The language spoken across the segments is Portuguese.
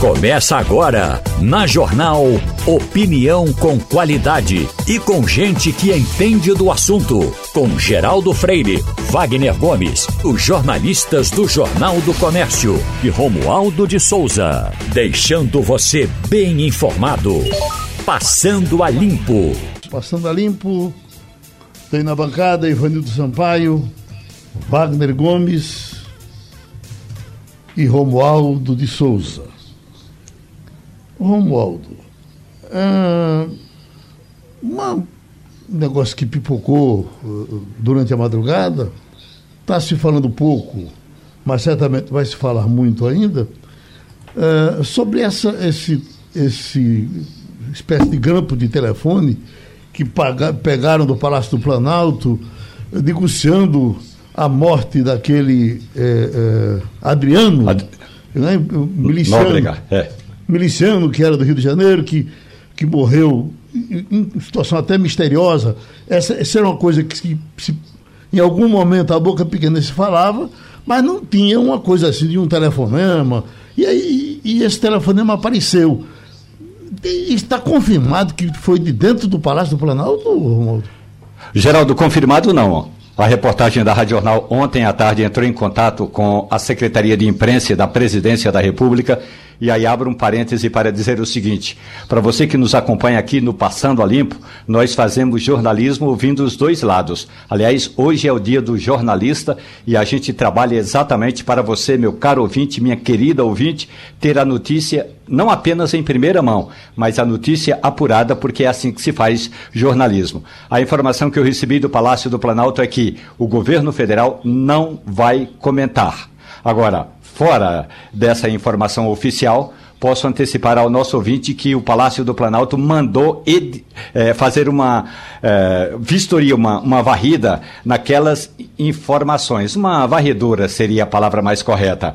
Começa agora, na Jornal Opinião com qualidade e com gente que entende do assunto. Com Geraldo Freire, Wagner Gomes, os jornalistas do Jornal do Comércio e Romualdo de Souza. Deixando você bem informado. Passando a Limpo. Passando a Limpo, tem na bancada Ivanildo Sampaio, Wagner Gomes e Romualdo de Souza. Romualdo, é, um negócio que pipocou uh, durante a madrugada, está se falando pouco, mas certamente vai se falar muito ainda, é, sobre essa, esse, esse espécie de grampo de telefone que paga, pegaram do Palácio do Planalto, negociando a morte daquele é, é, Adriano, Ad... né, miliciano. Nóbrega, é miliciano que era do Rio de Janeiro, que, que morreu em situação até misteriosa. Essa, essa era uma coisa que, se, se, em algum momento a boca pequena se falava, mas não tinha uma coisa assim de um telefonema. E aí e esse telefonema apareceu. está confirmado que foi de dentro do Palácio do Planalto, Romualdo? Geraldo, confirmado não. A reportagem da Rádio Jornal ontem à tarde entrou em contato com a Secretaria de Imprensa da Presidência da República e aí abro um parêntese para dizer o seguinte: para você que nos acompanha aqui no Passando a Limpo, nós fazemos jornalismo ouvindo os dois lados. Aliás, hoje é o dia do jornalista e a gente trabalha exatamente para você, meu caro ouvinte, minha querida ouvinte, ter a notícia não apenas em primeira mão, mas a notícia apurada, porque é assim que se faz jornalismo. A informação que eu recebi do Palácio do Planalto é que o governo federal não vai comentar. Agora, fora dessa informação oficial, posso antecipar ao nosso ouvinte que o Palácio do Planalto mandou é, fazer uma é, vistoria, uma, uma varrida naquelas informações. Uma varredura seria a palavra mais correta.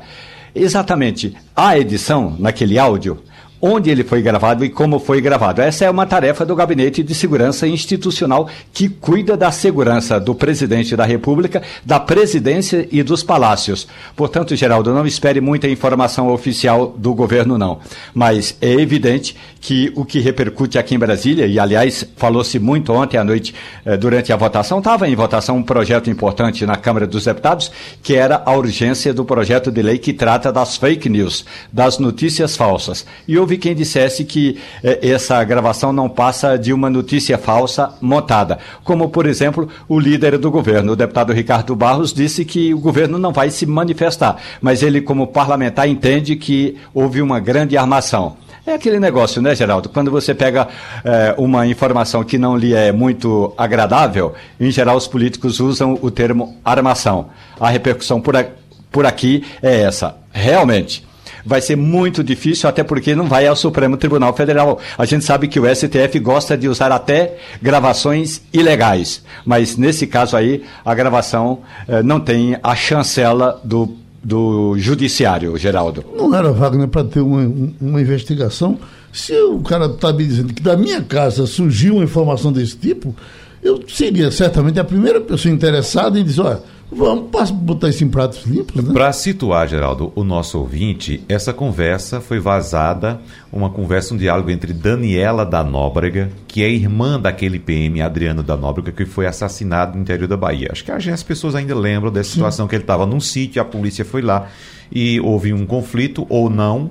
Exatamente. A edição naquele áudio onde ele foi gravado e como foi gravado. Essa é uma tarefa do Gabinete de Segurança Institucional que cuida da segurança do presidente da República, da presidência e dos palácios. Portanto, Geraldo, não espere muita informação oficial do governo, não. Mas é evidente que o que repercute aqui em Brasília, e aliás, falou-se muito ontem à noite eh, durante a votação, estava em votação um projeto importante na Câmara dos Deputados, que era a urgência do projeto de lei que trata das fake news, das notícias falsas. E houve houve quem dissesse que eh, essa gravação não passa de uma notícia falsa montada. Como, por exemplo, o líder do governo, o deputado Ricardo Barros, disse que o governo não vai se manifestar, mas ele, como parlamentar, entende que houve uma grande armação. É aquele negócio, né, Geraldo? Quando você pega eh, uma informação que não lhe é muito agradável, em geral os políticos usam o termo armação. A repercussão por, a, por aqui é essa. Realmente, vai ser muito difícil, até porque não vai ao Supremo Tribunal Federal. A gente sabe que o STF gosta de usar até gravações ilegais, mas nesse caso aí, a gravação eh, não tem a chancela do, do Judiciário, Geraldo. Não era, Wagner, para ter uma, uma investigação. Se o cara está me dizendo que da minha casa surgiu uma informação desse tipo, eu seria certamente a primeira pessoa interessada em dizer, olha Vamos botar isso em pratos limpos, né? Para situar, Geraldo, o nosso ouvinte, essa conversa foi vazada, uma conversa, um diálogo entre Daniela da Nóbrega, que é irmã daquele PM, Adriano da Nóbrega, que foi assassinado no interior da Bahia. Acho que as pessoas ainda lembram dessa situação, Sim. que ele estava num sítio, a polícia foi lá e houve um conflito, ou não,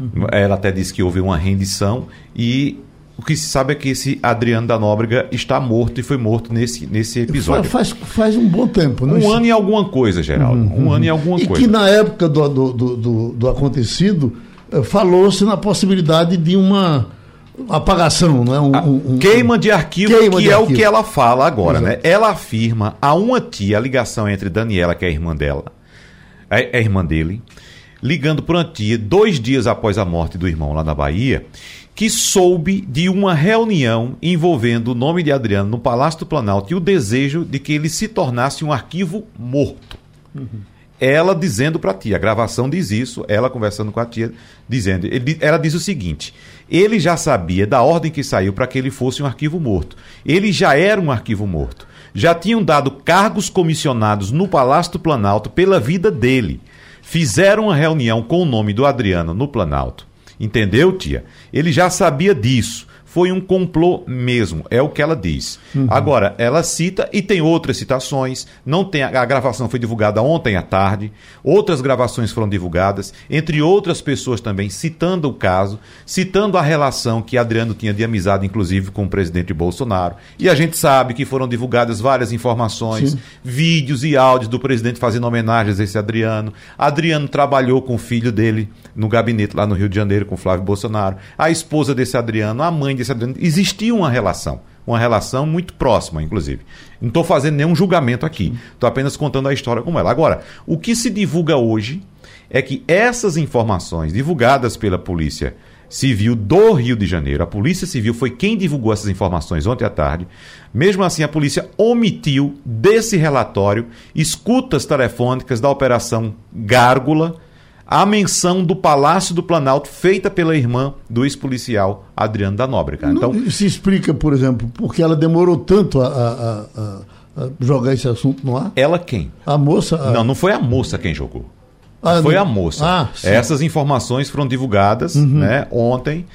uhum. ela até disse que houve uma rendição, e o que se sabe é que esse Adriano da Nóbrega está morto e foi morto nesse, nesse episódio. Faz, faz um bom tempo, né? Um ano e alguma coisa, Geraldo. Uhum, um ano e alguma e coisa. E que na época do, do, do, do acontecido, eh, falou-se na possibilidade de uma apagação, não é? Um, um, um, queima de arquivo, queima que de é arquivo. o que ela fala agora, Exato. né? Ela afirma a uma tia, a ligação entre Daniela, que é a irmã dela, é, é irmã dele, ligando para uma tia dois dias após a morte do irmão lá na Bahia, que soube de uma reunião envolvendo o nome de Adriano no Palácio do Planalto e o desejo de que ele se tornasse um arquivo morto. Uhum. Ela dizendo para a tia, a gravação diz isso, ela conversando com a tia, dizendo, ele, ela diz o seguinte: ele já sabia da ordem que saiu para que ele fosse um arquivo morto. Ele já era um arquivo morto. Já tinham dado cargos comissionados no Palácio do Planalto pela vida dele. Fizeram uma reunião com o nome do Adriano no Planalto Entendeu, tia? Ele já sabia disso foi um complô mesmo, é o que ela diz. Uhum. Agora, ela cita e tem outras citações, não tem a, a, gravação foi divulgada ontem à tarde, outras gravações foram divulgadas, entre outras pessoas também citando o caso, citando a relação que Adriano tinha de amizade inclusive com o presidente Bolsonaro. E a gente sabe que foram divulgadas várias informações, Sim. vídeos e áudios do presidente fazendo homenagens a esse Adriano. Adriano trabalhou com o filho dele no gabinete lá no Rio de Janeiro com Flávio Bolsonaro. A esposa desse Adriano, a mãe desse existia uma relação, uma relação muito próxima, inclusive. Não estou fazendo nenhum julgamento aqui, estou apenas contando a história como ela. Agora, o que se divulga hoje é que essas informações divulgadas pela Polícia Civil do Rio de Janeiro, a Polícia Civil foi quem divulgou essas informações ontem à tarde. Mesmo assim, a polícia omitiu desse relatório escutas telefônicas da Operação Gárgula a menção do Palácio do Planalto feita pela irmã do ex-policial Adriano da Nóbrega. Então, Não, se explica, por exemplo, porque ela demorou tanto a, a, a, a, jogar esse assunto no ar? Ela quem? A moça? Não, não foi a moça quem jogou. Ah, foi não... a moça. Ah, Essas informações foram divulgadas uhum. né, ontem.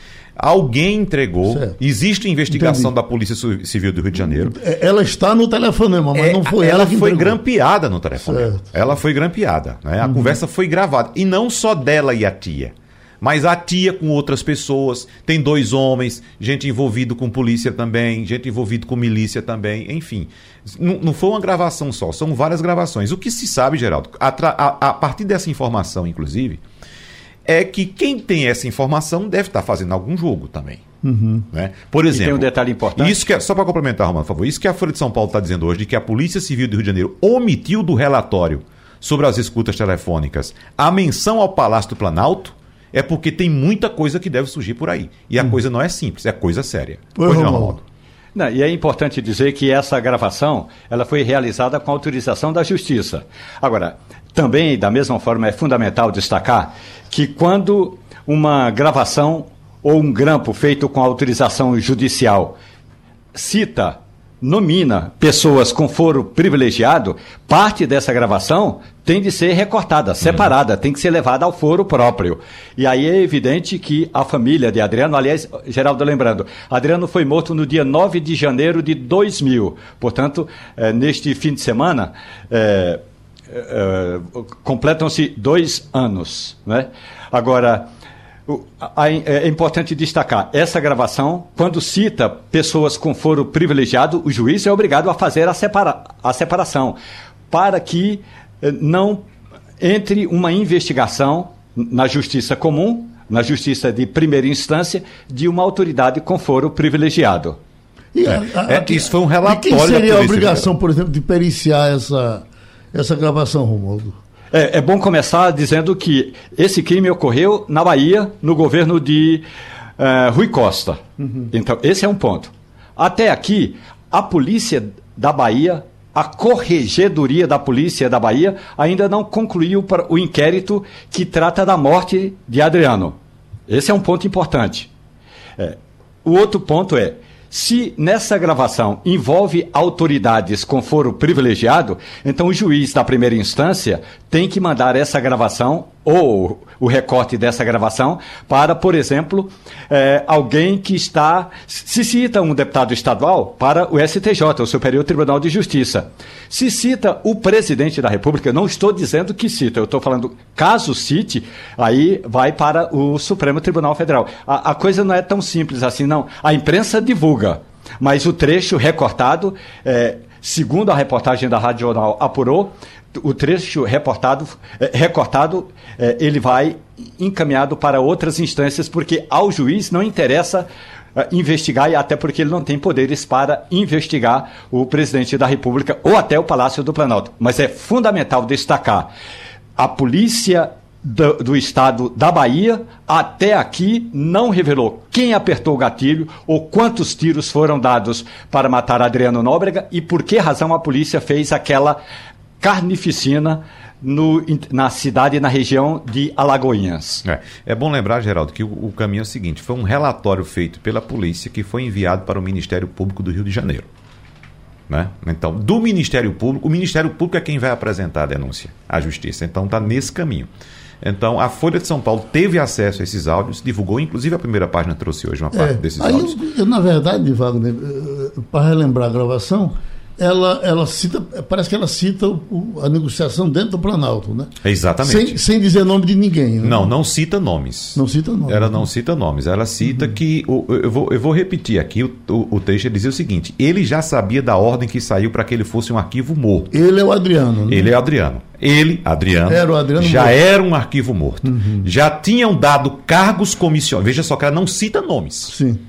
Alguém entregou. Certo. Existe investigação Entendi. da Polícia Civil do Rio de Janeiro. É, ela está no telefonema, mas é, não foi ela, ela que foi grampeada no telefone. Ela foi grampeada. Né? A uhum. conversa foi gravada. E não só dela e a tia. Mas a tia com outras pessoas, tem dois homens, gente envolvido com polícia também, gente envolvido com milícia também, enfim. Não, não foi uma gravação só, são várias gravações. O que se sabe, Geraldo, a, a, a partir dessa informação, inclusive, é que quem tem essa informação deve estar fazendo algum jogo também. Uhum. Né? Por exemplo. E tem um detalhe importante. Isso que é, só para complementar, Romano, por favor. Isso que a Folha de São Paulo está dizendo hoje, de que a Polícia Civil do Rio de Janeiro omitiu do relatório sobre as escutas telefônicas a menção ao Palácio do Planalto, é porque tem muita coisa que deve surgir por aí. E a uhum. coisa não é simples, é coisa séria. Pois não, não, e é importante dizer que essa gravação ela foi realizada com autorização da Justiça. Agora, também, da mesma forma, é fundamental destacar que quando uma gravação ou um grampo feito com autorização judicial cita, nomina pessoas com foro privilegiado, parte dessa gravação tem de ser recortada, separada, uhum. tem que ser levada ao foro próprio. E aí é evidente que a família de Adriano, aliás, Geraldo lembrando, Adriano foi morto no dia 9 de janeiro de 2000. Portanto, é, neste fim de semana, é, é, completam-se dois anos. Né? Agora, é importante destacar, essa gravação, quando cita pessoas com foro privilegiado, o juiz é obrigado a fazer a, separa a separação, para que eh, não entre uma investigação na justiça comum, na justiça de primeira instância, de uma autoridade com foro privilegiado. A, a, é, isso foi um relatório. E quem seria a obrigação, por exemplo, de periciar essa, essa gravação, Romualdo? É, é, bom começar dizendo que esse crime ocorreu na Bahia, no governo de uh, Rui Costa. Uhum. Então, esse é um ponto. Até aqui, a polícia da Bahia, a corregedoria da polícia da Bahia, ainda não concluiu o inquérito que trata da morte de Adriano. Esse é um ponto importante. É, o outro ponto é se nessa gravação envolve autoridades com foro privilegiado, então o juiz da primeira instância tem que mandar essa gravação ou o recorte dessa gravação para, por exemplo, é, alguém que está. Se cita um deputado estadual para o STJ, o Superior Tribunal de Justiça. Se cita o presidente da República, não estou dizendo que cita, eu estou falando caso cite, aí vai para o Supremo Tribunal Federal. A, a coisa não é tão simples assim, não. A imprensa divulga, mas o trecho recortado. É, segundo a reportagem da Rádio Jornal apurou, o trecho reportado, é, recortado, é, ele vai encaminhado para outras instâncias, porque ao juiz não interessa é, investigar, e até porque ele não tem poderes para investigar o presidente da República ou até o Palácio do Planalto. Mas é fundamental destacar: a polícia do, do, estado da Bahia, até aqui não revelou quem apertou o gatilho ou quantos tiros foram dados para matar Adriano Nóbrega e por que razão a polícia fez aquela carnificina no, na cidade e na região de Alagoinhas. É, é bom lembrar, Geraldo, que o, o, caminho é o seguinte: foi um relatório feito pela polícia que foi enviado para o Ministério Público do Rio de Janeiro. Né? Então, do Ministério Público, o Ministério Público é quem vai apresentar a denúncia à Justiça. Então, está nesse caminho. Então, a Folha de São Paulo teve acesso a esses áudios, divulgou, inclusive a primeira página trouxe hoje uma parte é, desses áudios. Eu, eu, na verdade, Wagner, eh, para relembrar a gravação, ela, ela cita, parece que ela cita o, a negociação dentro do Planalto, né? Exatamente. Sem, sem dizer nome de ninguém. Né? Não, não cita nomes. Não cita nomes. Ela não cita nomes. Ela cita uhum. que. Eu vou, eu vou repetir aqui o, o, o texto. Ele dizia o seguinte: ele já sabia da ordem que saiu para que ele fosse um arquivo morto. Ele é o Adriano, né? Ele é Adriano. Ele, Adriano, era o Adriano já morto. era um arquivo morto. Uhum. Já tinham dado cargos comissionados. Veja só que ela não cita nomes. Sim.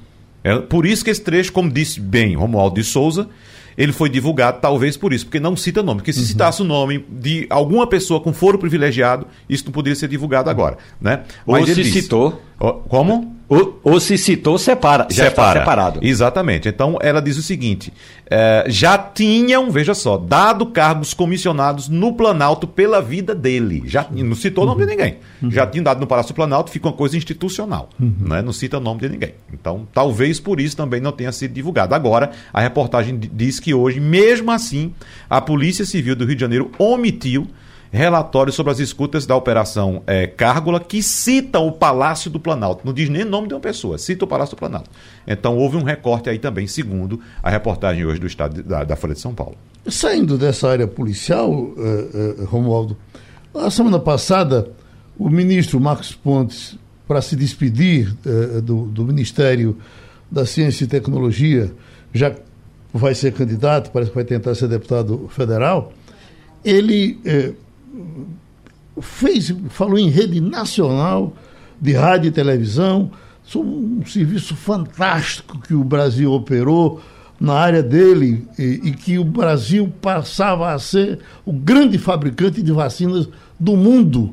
É, por isso que esse trecho, como disse bem Romualdo de Souza, ele foi divulgado talvez por isso, porque não cita nome. Porque se uhum. citasse o nome de alguma pessoa com foro privilegiado, isso não poderia ser divulgado agora. Né? Mas Ou se disse, citou. Como? Ou, ou, se citou, separa. Já Separa. está separado. Exatamente. Então, ela diz o seguinte: é, já tinham, veja só, dado cargos comissionados no Planalto pela vida dele. Já não citou o nome de ninguém. Uhum. Já tinham dado no Palácio Planalto, fica uma coisa institucional. Uhum. Né? Não cita o nome de ninguém. Então, talvez por isso também não tenha sido divulgado. Agora, a reportagem diz que hoje, mesmo assim, a Polícia Civil do Rio de Janeiro omitiu relatório sobre as escutas da Operação é, Cárgula, que cita o Palácio do Planalto. Não diz nem nome de uma pessoa, cita o Palácio do Planalto. Então houve um recorte aí também, segundo a reportagem hoje do Estado da, da Folha de São Paulo. Saindo dessa área policial, uh, uh, Romualdo, a semana passada o ministro Marcos Pontes, para se despedir uh, do, do Ministério da Ciência e Tecnologia, já vai ser candidato, parece que vai tentar ser deputado federal, ele fez, falou em rede nacional de rádio e televisão, um serviço fantástico que o Brasil operou na área dele e, e, que o Brasil passava a ser o grande fabricante de vacinas do mundo.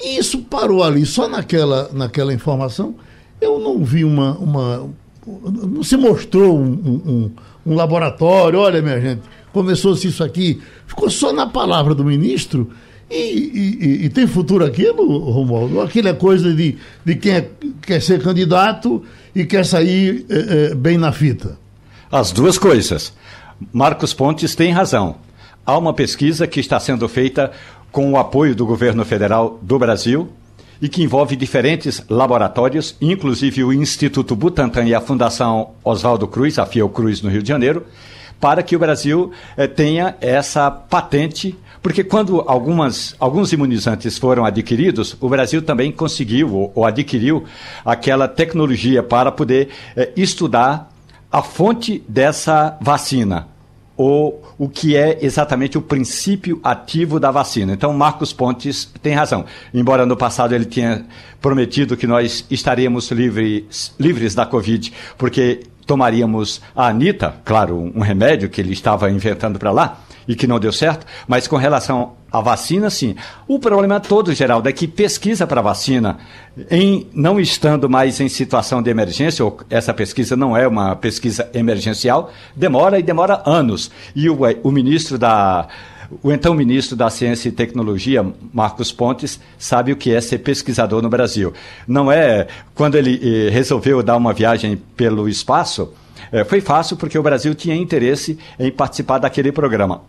E isso parou ali, só naquela, naquela informação. Eu não vi uma. uma não se mostrou um, um, um laboratório, olha, minha gente, começou-se isso aqui. Ficou só na palavra do ministro e, e, e, tem futuro aquilo, Romualdo? Aquilo é coisa de, de quem é, quer ser candidato e quer sair é, é, bem na fita? As duas coisas. Marcos Pontes tem razão. Há uma pesquisa que está sendo feita com o apoio do governo federal do Brasil e que envolve diferentes laboratórios, inclusive o Instituto Butantan e a Fundação Oswaldo Cruz, a Fiocruz no Rio de Janeiro, para que o Brasil eh, tenha essa patente porque quando algumas, alguns imunizantes foram adquiridos, o Brasil também conseguiu ou, ou adquiriu aquela tecnologia para poder é, estudar a fonte dessa vacina ou o que é exatamente o princípio ativo da vacina. Então, Marcos Pontes tem razão. Embora no passado ele tenha prometido que nós estaríamos livres, livres da Covid, porque tomaríamos a Anitta, claro, um remédio que ele estava inventando para lá, e que não deu certo, mas com relação à vacina, sim. O problema todo, Geraldo, é que pesquisa para vacina, em não estando mais em situação de emergência, ou essa pesquisa não é uma pesquisa emergencial, demora e demora anos. E o, o ministro da. O então ministro da Ciência e Tecnologia, Marcos Pontes, sabe o que é ser pesquisador no Brasil. Não é quando ele eh, resolveu dar uma viagem pelo espaço, eh, foi fácil porque o Brasil tinha interesse em participar daquele programa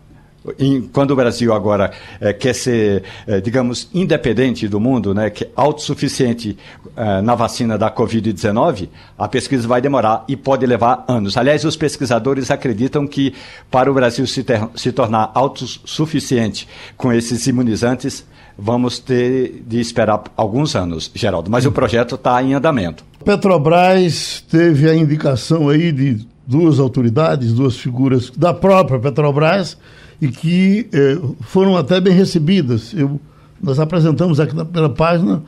quando o Brasil agora é, quer ser, é, digamos, independente do mundo, né, que é autossuficiente é, na vacina da Covid-19, a pesquisa vai demorar e pode levar anos. Aliás, os pesquisadores acreditam que para o Brasil se, ter, se tornar autossuficiente com esses imunizantes, vamos ter de esperar alguns anos, Geraldo. Mas o projeto está em andamento. Petrobras teve a indicação aí de duas autoridades, duas figuras da própria Petrobras e que eh, foram até bem recebidas. Eu, nós apresentamos aqui na primeira página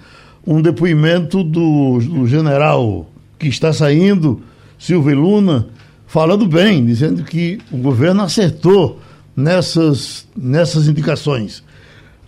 um depoimento do, do general que está saindo, Silvio Luna, falando bem, dizendo que o governo acertou nessas, nessas indicações.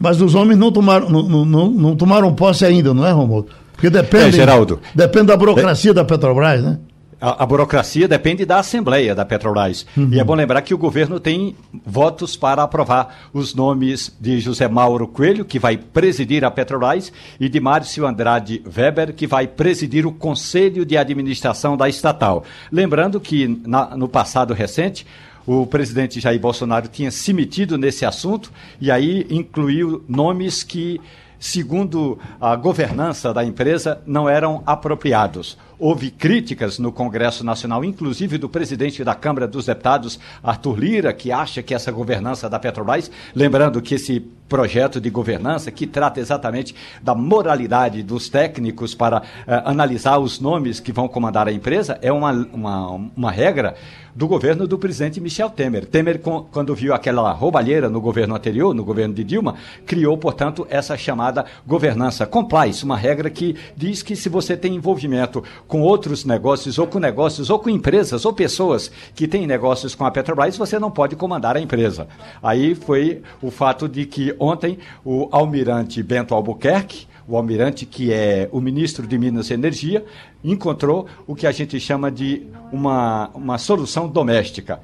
Mas os homens não tomaram, não, não, não tomaram posse ainda, não é, Romualdo? Porque depende, é, Geraldo. depende da burocracia é... da Petrobras, né? A, a, burocracia depende da Assembleia da Petrobras. Uhum. E é bom lembrar que o governo tem votos para aprovar os nomes de José Mauro Coelho, que vai presidir a Petrobras, e de Márcio Andrade Weber, que vai presidir o Conselho de Administração da estatal. Lembrando que na, no passado recente, o presidente Jair Bolsonaro tinha se metido nesse assunto e aí incluiu nomes que segundo a governança da empresa, não eram apropriados. Houve críticas no Congresso Nacional, inclusive do presidente da Câmara dos Deputados, Arthur Lira, que acha que essa governança da Petrobras, lembrando que esse projeto de governança, que trata exatamente da moralidade dos técnicos para uh, analisar os nomes que vão comandar a empresa, é uma, uma, uma regra do governo do presidente Michel Temer. Temer, quando viu aquela roubalheira no governo anterior, no governo de Dilma, criou, portanto, essa chamada governança compliance, uma regra que diz que se você tem envolvimento com outros negócios, ou com negócios, ou com empresas, ou pessoas que têm negócios com a Petrobras, você não pode comandar a empresa. Aí foi o fato de que ontem o almirante Bento Albuquerque, o almirante que é o ministro de Minas e Energia, encontrou o que a gente chama de uma, uma solução doméstica.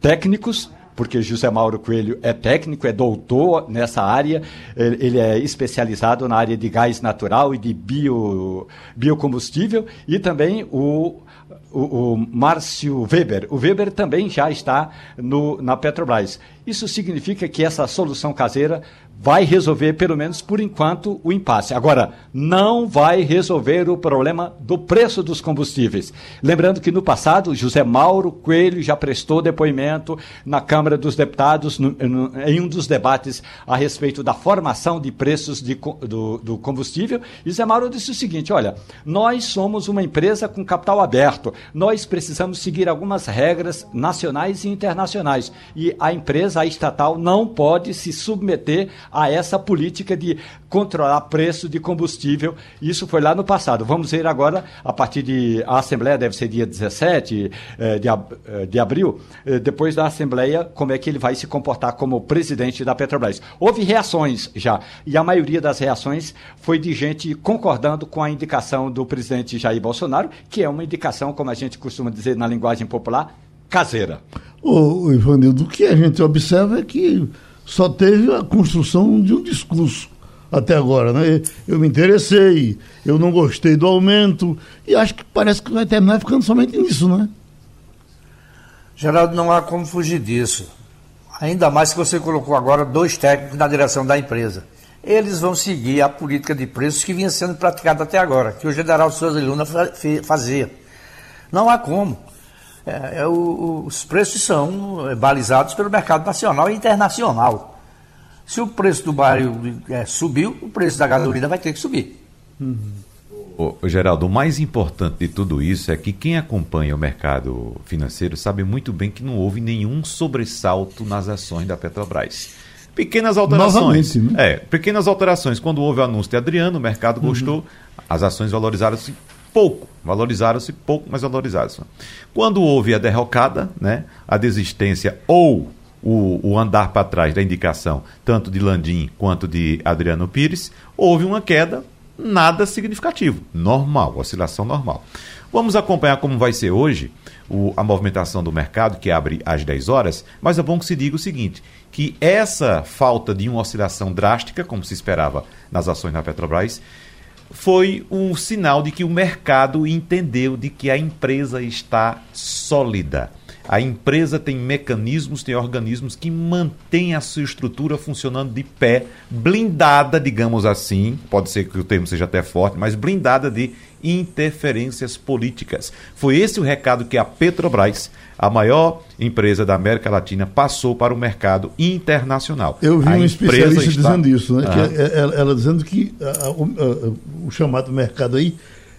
Técnicos porque José Mauro Coelho é técnico, é doutor nessa área, ele é especializado na área de gás natural e de bio, biocombustível, e também o, o, o Márcio Weber. O Weber também já está no, na Petrobras. Isso significa que essa solução caseira vai resolver, pelo menos por enquanto, o impasse. Agora, não vai resolver o problema do preço dos combustíveis. Lembrando que no passado, José Mauro Coelho já prestou depoimento na Câmara dos Deputados no, no, em um dos debates a respeito da formação de preços de, do, do combustível. E José Mauro disse o seguinte: olha, nós somos uma empresa com capital aberto, nós precisamos seguir algumas regras nacionais e internacionais. E a empresa, a estatal, não pode se submeter a essa política de controlar preço de combustível. Isso foi lá no passado. Vamos ver agora, a partir de. A Assembleia deve ser dia 17 eh, de, eh, de abril, eh, depois da Assembleia, como é que ele vai se comportar como presidente da Petrobras. Houve reações já, e a maioria das reações foi de gente concordando com a indicação do presidente Jair Bolsonaro, que é uma indicação, como a gente costuma dizer na linguagem popular, caseira. O Ivanildo, o que a gente observa é que só teve a construção de um discurso até agora, né? Eu me interessei, eu não gostei do aumento e acho que parece que vai terminar ficando somente nisso, né? Geraldo, não há como fugir disso. Ainda mais que você colocou agora dois técnicos na direção da empresa. Eles vão seguir a política de preços que vinha sendo praticada até agora, que o general Souza Luna fazia. Não há como. É, é, o, os preços são é, balizados pelo mercado nacional e internacional. Se o preço do barril é, subiu, o preço da gasolina vai ter que subir. Uhum. Ô, Geraldo, o mais importante de tudo isso é que quem acompanha o mercado financeiro sabe muito bem que não houve nenhum sobressalto nas ações da Petrobras. Pequenas alterações. Né? É, pequenas alterações. Quando houve o anúncio de Adriano, o mercado gostou, uhum. as ações valorizaram-se pouco, valorizaram-se pouco, mas valorizaram-se. Quando houve a derrocada, né, a desistência ou o, o andar para trás da indicação, tanto de Landim quanto de Adriano Pires, houve uma queda nada significativo, normal, oscilação normal. Vamos acompanhar como vai ser hoje o, a movimentação do mercado, que abre às 10 horas, mas é bom que se diga o seguinte, que essa falta de uma oscilação drástica, como se esperava nas ações da Petrobras, foi um sinal de que o mercado entendeu de que a empresa está sólida. A empresa tem mecanismos, tem organismos que mantêm a sua estrutura funcionando de pé, blindada, digamos assim, pode ser que o termo seja até forte, mas blindada de interferências políticas. Foi esse o recado que a Petrobras, a maior empresa da América Latina, passou para o mercado internacional. Eu vi a um especialista está... dizendo isso, né? Ah. ela, ela, dizendo que a, a, o, o chamado mercado aí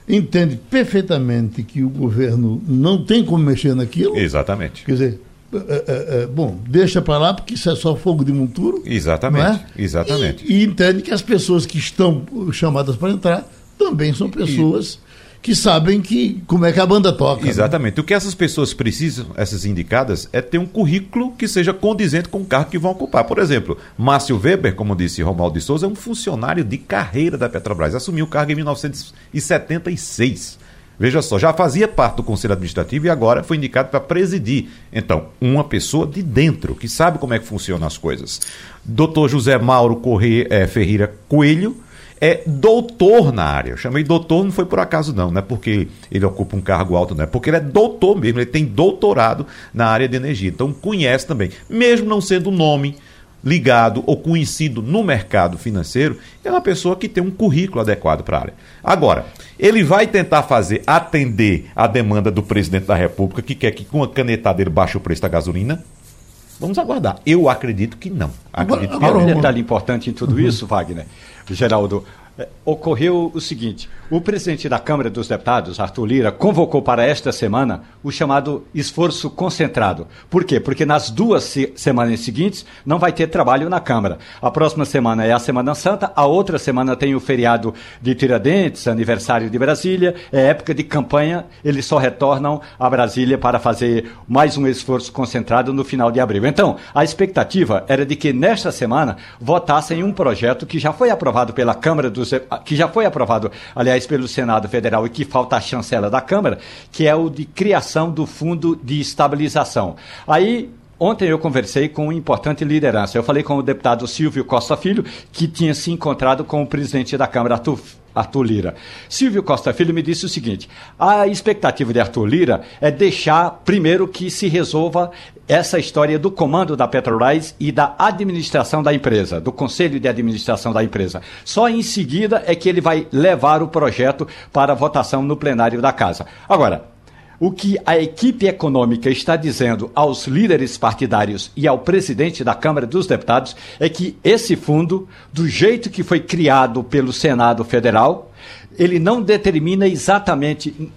entende perfeitamente que o governo não tem como mexer naquilo. Exatamente. Quer dizer, é, é, é, bom, deixa para lá porque isso é só fogo de monturo. Exatamente. É? Exatamente. E, e, entende que as pessoas que estão chamadas para entrar também são pessoas. E que sabem que como é que a banda toca. Né? Exatamente. Né? O que essas pessoas precisam, essas indicadas, é ter um currículo que seja condizente com o cargo que vão ocupar. Por exemplo, Márcio Weber, como disse Romualdo de Souza, é um funcionário de carreira da Petrobras. Assumiu o cargo em 1976. Veja só, já fazia parte do Conselho Administrativo e agora foi indicado para presidir. Então, uma pessoa de dentro, que sabe como é que funcionam as coisas. Doutor José Mauro é, Ferreira Coelho, é doutor na área. Eu chamei doutor, não foi por acaso, não, não é porque ele ocupa um cargo alto, não é porque ele é doutor mesmo, ele tem doutorado na área de energia. Então conhece também, mesmo não sendo o nome ligado ou conhecido no mercado financeiro, é uma pessoa que tem um currículo adequado para a área. Agora, ele vai tentar fazer atender a demanda do presidente da República, que quer que com a canetada ele baixe o preço da gasolina? Vamos aguardar. Eu acredito que não. Acredito agora, que um detalhe importante em tudo uhum. isso, Wagner, Geraldo, ocorreu o seguinte: o presidente da Câmara dos Deputados, Arthur Lira, convocou para esta semana o chamado esforço concentrado. Por quê? Porque nas duas se semanas seguintes não vai ter trabalho na Câmara. A próxima semana é a Semana Santa, a outra semana tem o feriado de Tiradentes, aniversário de Brasília, é época de campanha, eles só retornam a Brasília para fazer mais um esforço concentrado no final de abril. Então, a expectativa era de que nesta semana votassem um projeto que já foi aprovado pela Câmara dos que já foi aprovado, aliás, pelo Senado Federal e que falta a chancela da Câmara, que é o de criação do Fundo de Estabilização. Aí Ontem eu conversei com uma importante liderança. Eu falei com o deputado Silvio Costa Filho, que tinha se encontrado com o presidente da Câmara, Arthur Arthur Lira. Silvio Costa Filho me disse o seguinte: a expectativa de Arthur Lira é deixar primeiro que se resolva essa história do comando da Petrobras e da administração da empresa, do conselho de administração da empresa. Só em seguida é que ele vai levar o projeto para votação no plenário da casa. Agora, o que a equipe econômica está dizendo aos líderes partidários e ao presidente da Câmara dos Deputados é que esse fundo, do jeito que foi criado pelo Senado Federal, ele não determina exatamente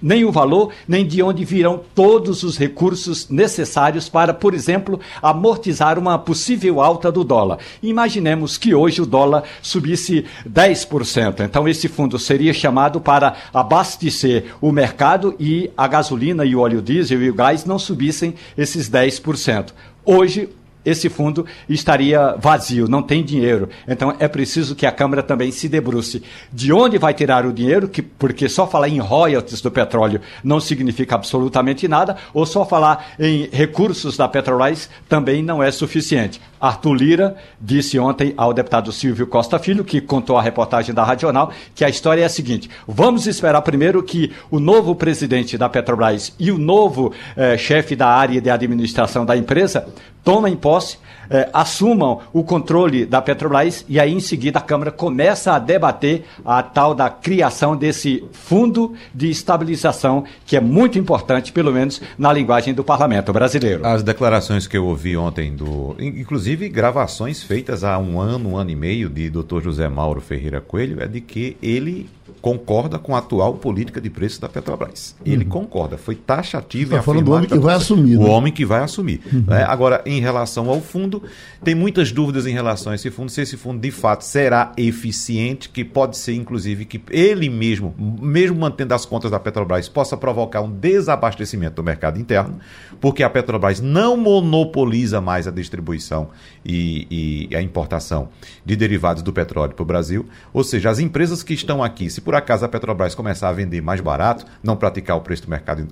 nem o valor, nem de onde virão todos os recursos necessários para, por exemplo, amortizar uma possível alta do dólar. Imaginemos que hoje o dólar subisse 10%. Então, esse fundo seria chamado para abastecer o mercado e a gasolina e o óleo diesel e o gás não subissem esses 10%. Hoje, esse fundo estaria vazio, não tem dinheiro. Então é preciso que a Câmara também se debruce de onde vai tirar o dinheiro, que, porque só falar em royalties do petróleo não significa absolutamente nada, ou só falar em recursos da Petrobras também não é suficiente. Arthur Lira disse ontem ao deputado Silvio Costa Filho, que contou a reportagem da Radional, que a história é a seguinte: vamos esperar primeiro que o novo presidente da Petrobras e o novo eh, chefe da área de administração da empresa tomem posse, eh, assumam o controle da Petrobras e aí em seguida a Câmara começa a debater a tal da criação desse fundo de estabilização que é muito importante, pelo menos na linguagem do parlamento brasileiro. As declarações que eu ouvi ontem do, inclusive gravações feitas há um ano, um ano e meio de Dr. José Mauro Ferreira Coelho, é de que ele concorda com a atual política de preço da Petrobras. Ele uhum. concorda, foi taxativo Está falando do homem que vai assumir. O né? homem que vai assumir. Uhum. Né? Agora, em relação ao fundo, tem muitas dúvidas em relação a esse fundo, se esse fundo de fato será eficiente, que pode ser, inclusive, que ele mesmo, mesmo mantendo as contas da Petrobras, possa provocar um desabastecimento do mercado interno, porque a Petrobras não monopoliza mais a distribuição e, e a importação de derivados do petróleo para o Brasil. Ou seja, as empresas que estão aqui, se por acaso a Petrobras começar a vender mais barato, não praticar o preço do mercado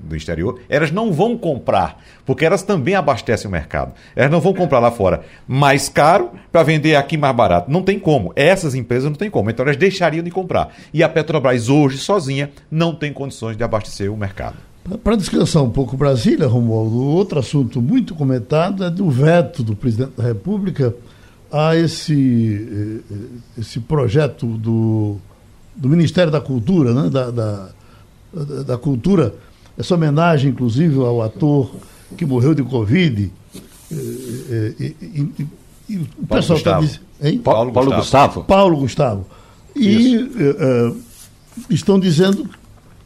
do exterior, elas não vão comprar, porque elas também abastecem o mercado. Elas não vão comprar lá fora mais caro para vender aqui mais barato. Não tem como. Essas empresas não tem como. Então elas deixariam de comprar. E a Petrobras hoje, sozinha, não tem condições de abastecer o mercado. Para descansar um pouco Brasília, Romualdo, outro assunto muito comentado é do veto do presidente da República a esse, eh, esse projeto do do Ministério da Cultura, né? da, da, da Cultura, essa homenagem, inclusive, ao ator que morreu de Covid. E, e, e, e o Paulo pessoal está dizendo. Paulo, Paulo Gustavo. Paulo Gustavo. E uh, estão dizendo,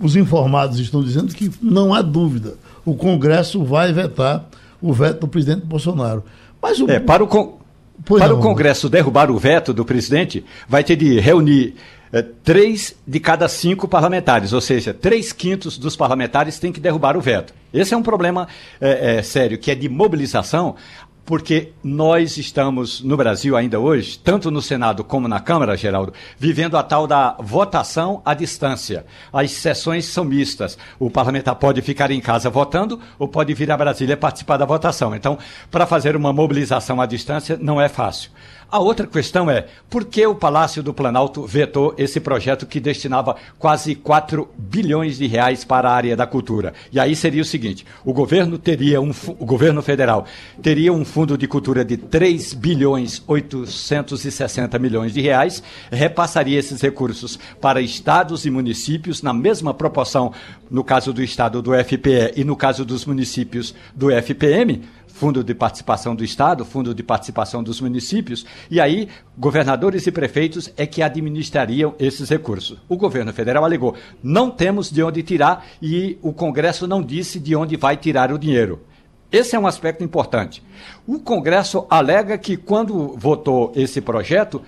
os informados estão dizendo que não há dúvida, o Congresso vai vetar o veto do presidente Bolsonaro. Mas o... É, para o, con... para não. o Congresso derrubar o veto do presidente, vai ter de reunir é, três de cada cinco parlamentares, ou seja, três quintos dos parlamentares têm que derrubar o veto. Esse é um problema é, é, sério, que é de mobilização, porque nós estamos no Brasil ainda hoje, tanto no Senado como na Câmara, Geraldo, vivendo a tal da votação à distância. As sessões são mistas. O parlamentar pode ficar em casa votando ou pode vir a Brasília participar da votação. Então, para fazer uma mobilização à distância não é fácil. A outra questão é, por que o Palácio do Planalto vetou esse projeto que destinava quase 4 bilhões de reais para a área da cultura? E aí seria o seguinte, o governo teria um, o governo federal teria um fundo de cultura de 3 bilhões 860 milhões de reais, repassaria esses recursos para estados e municípios na mesma proporção, no caso do estado do FPE e no caso dos municípios do FPM, Fundo de Participação do Estado, Fundo de Participação dos Municípios, e aí governadores e prefeitos é que administrariam esses recursos. O governo federal alegou: não temos de onde tirar e o Congresso não disse de onde vai tirar o dinheiro. Esse é um aspecto importante. O Congresso alega que, quando votou esse projeto,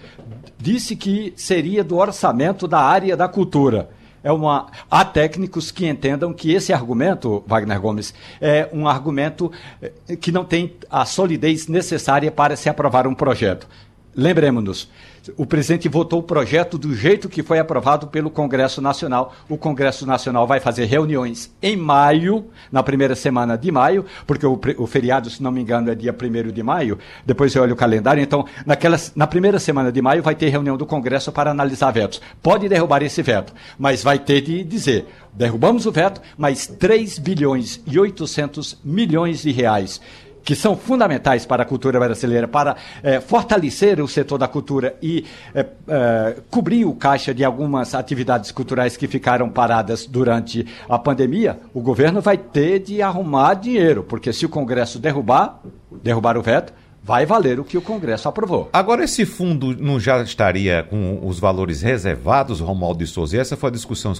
disse que seria do orçamento da área da cultura é uma. Há técnicos que entendam que esse argumento, Wagner Gomes, é um argumento eh, que não tem a solidez necessária para se aprovar um projeto. Lembremos-nos, o presidente votou o projeto do jeito que foi aprovado pelo Congresso Nacional. O Congresso Nacional vai fazer reuniões em maio, na primeira semana de maio, porque o, o feriado, se não me engano, é dia 1 de maio. Depois eu olho o calendário. Então, naquela, na primeira semana de maio vai ter reunião do Congresso para analisar vetos. Pode derrubar esse veto, mas vai ter de dizer: derrubamos o veto, mas 3 bilhões e 800 milhões de reais que são fundamentais para a cultura brasileira, para é, fortalecer o setor da cultura e é, é, cobrir o caixa de algumas atividades culturais que ficaram paradas durante a pandemia, o governo vai ter de arrumar dinheiro, porque se o Congresso derrubar, derrubar o veto, vai valer o que o Congresso aprovou. Agora, esse fundo não já estaria com os valores reservados, Romualdo de Souza? E essa foi a discussão,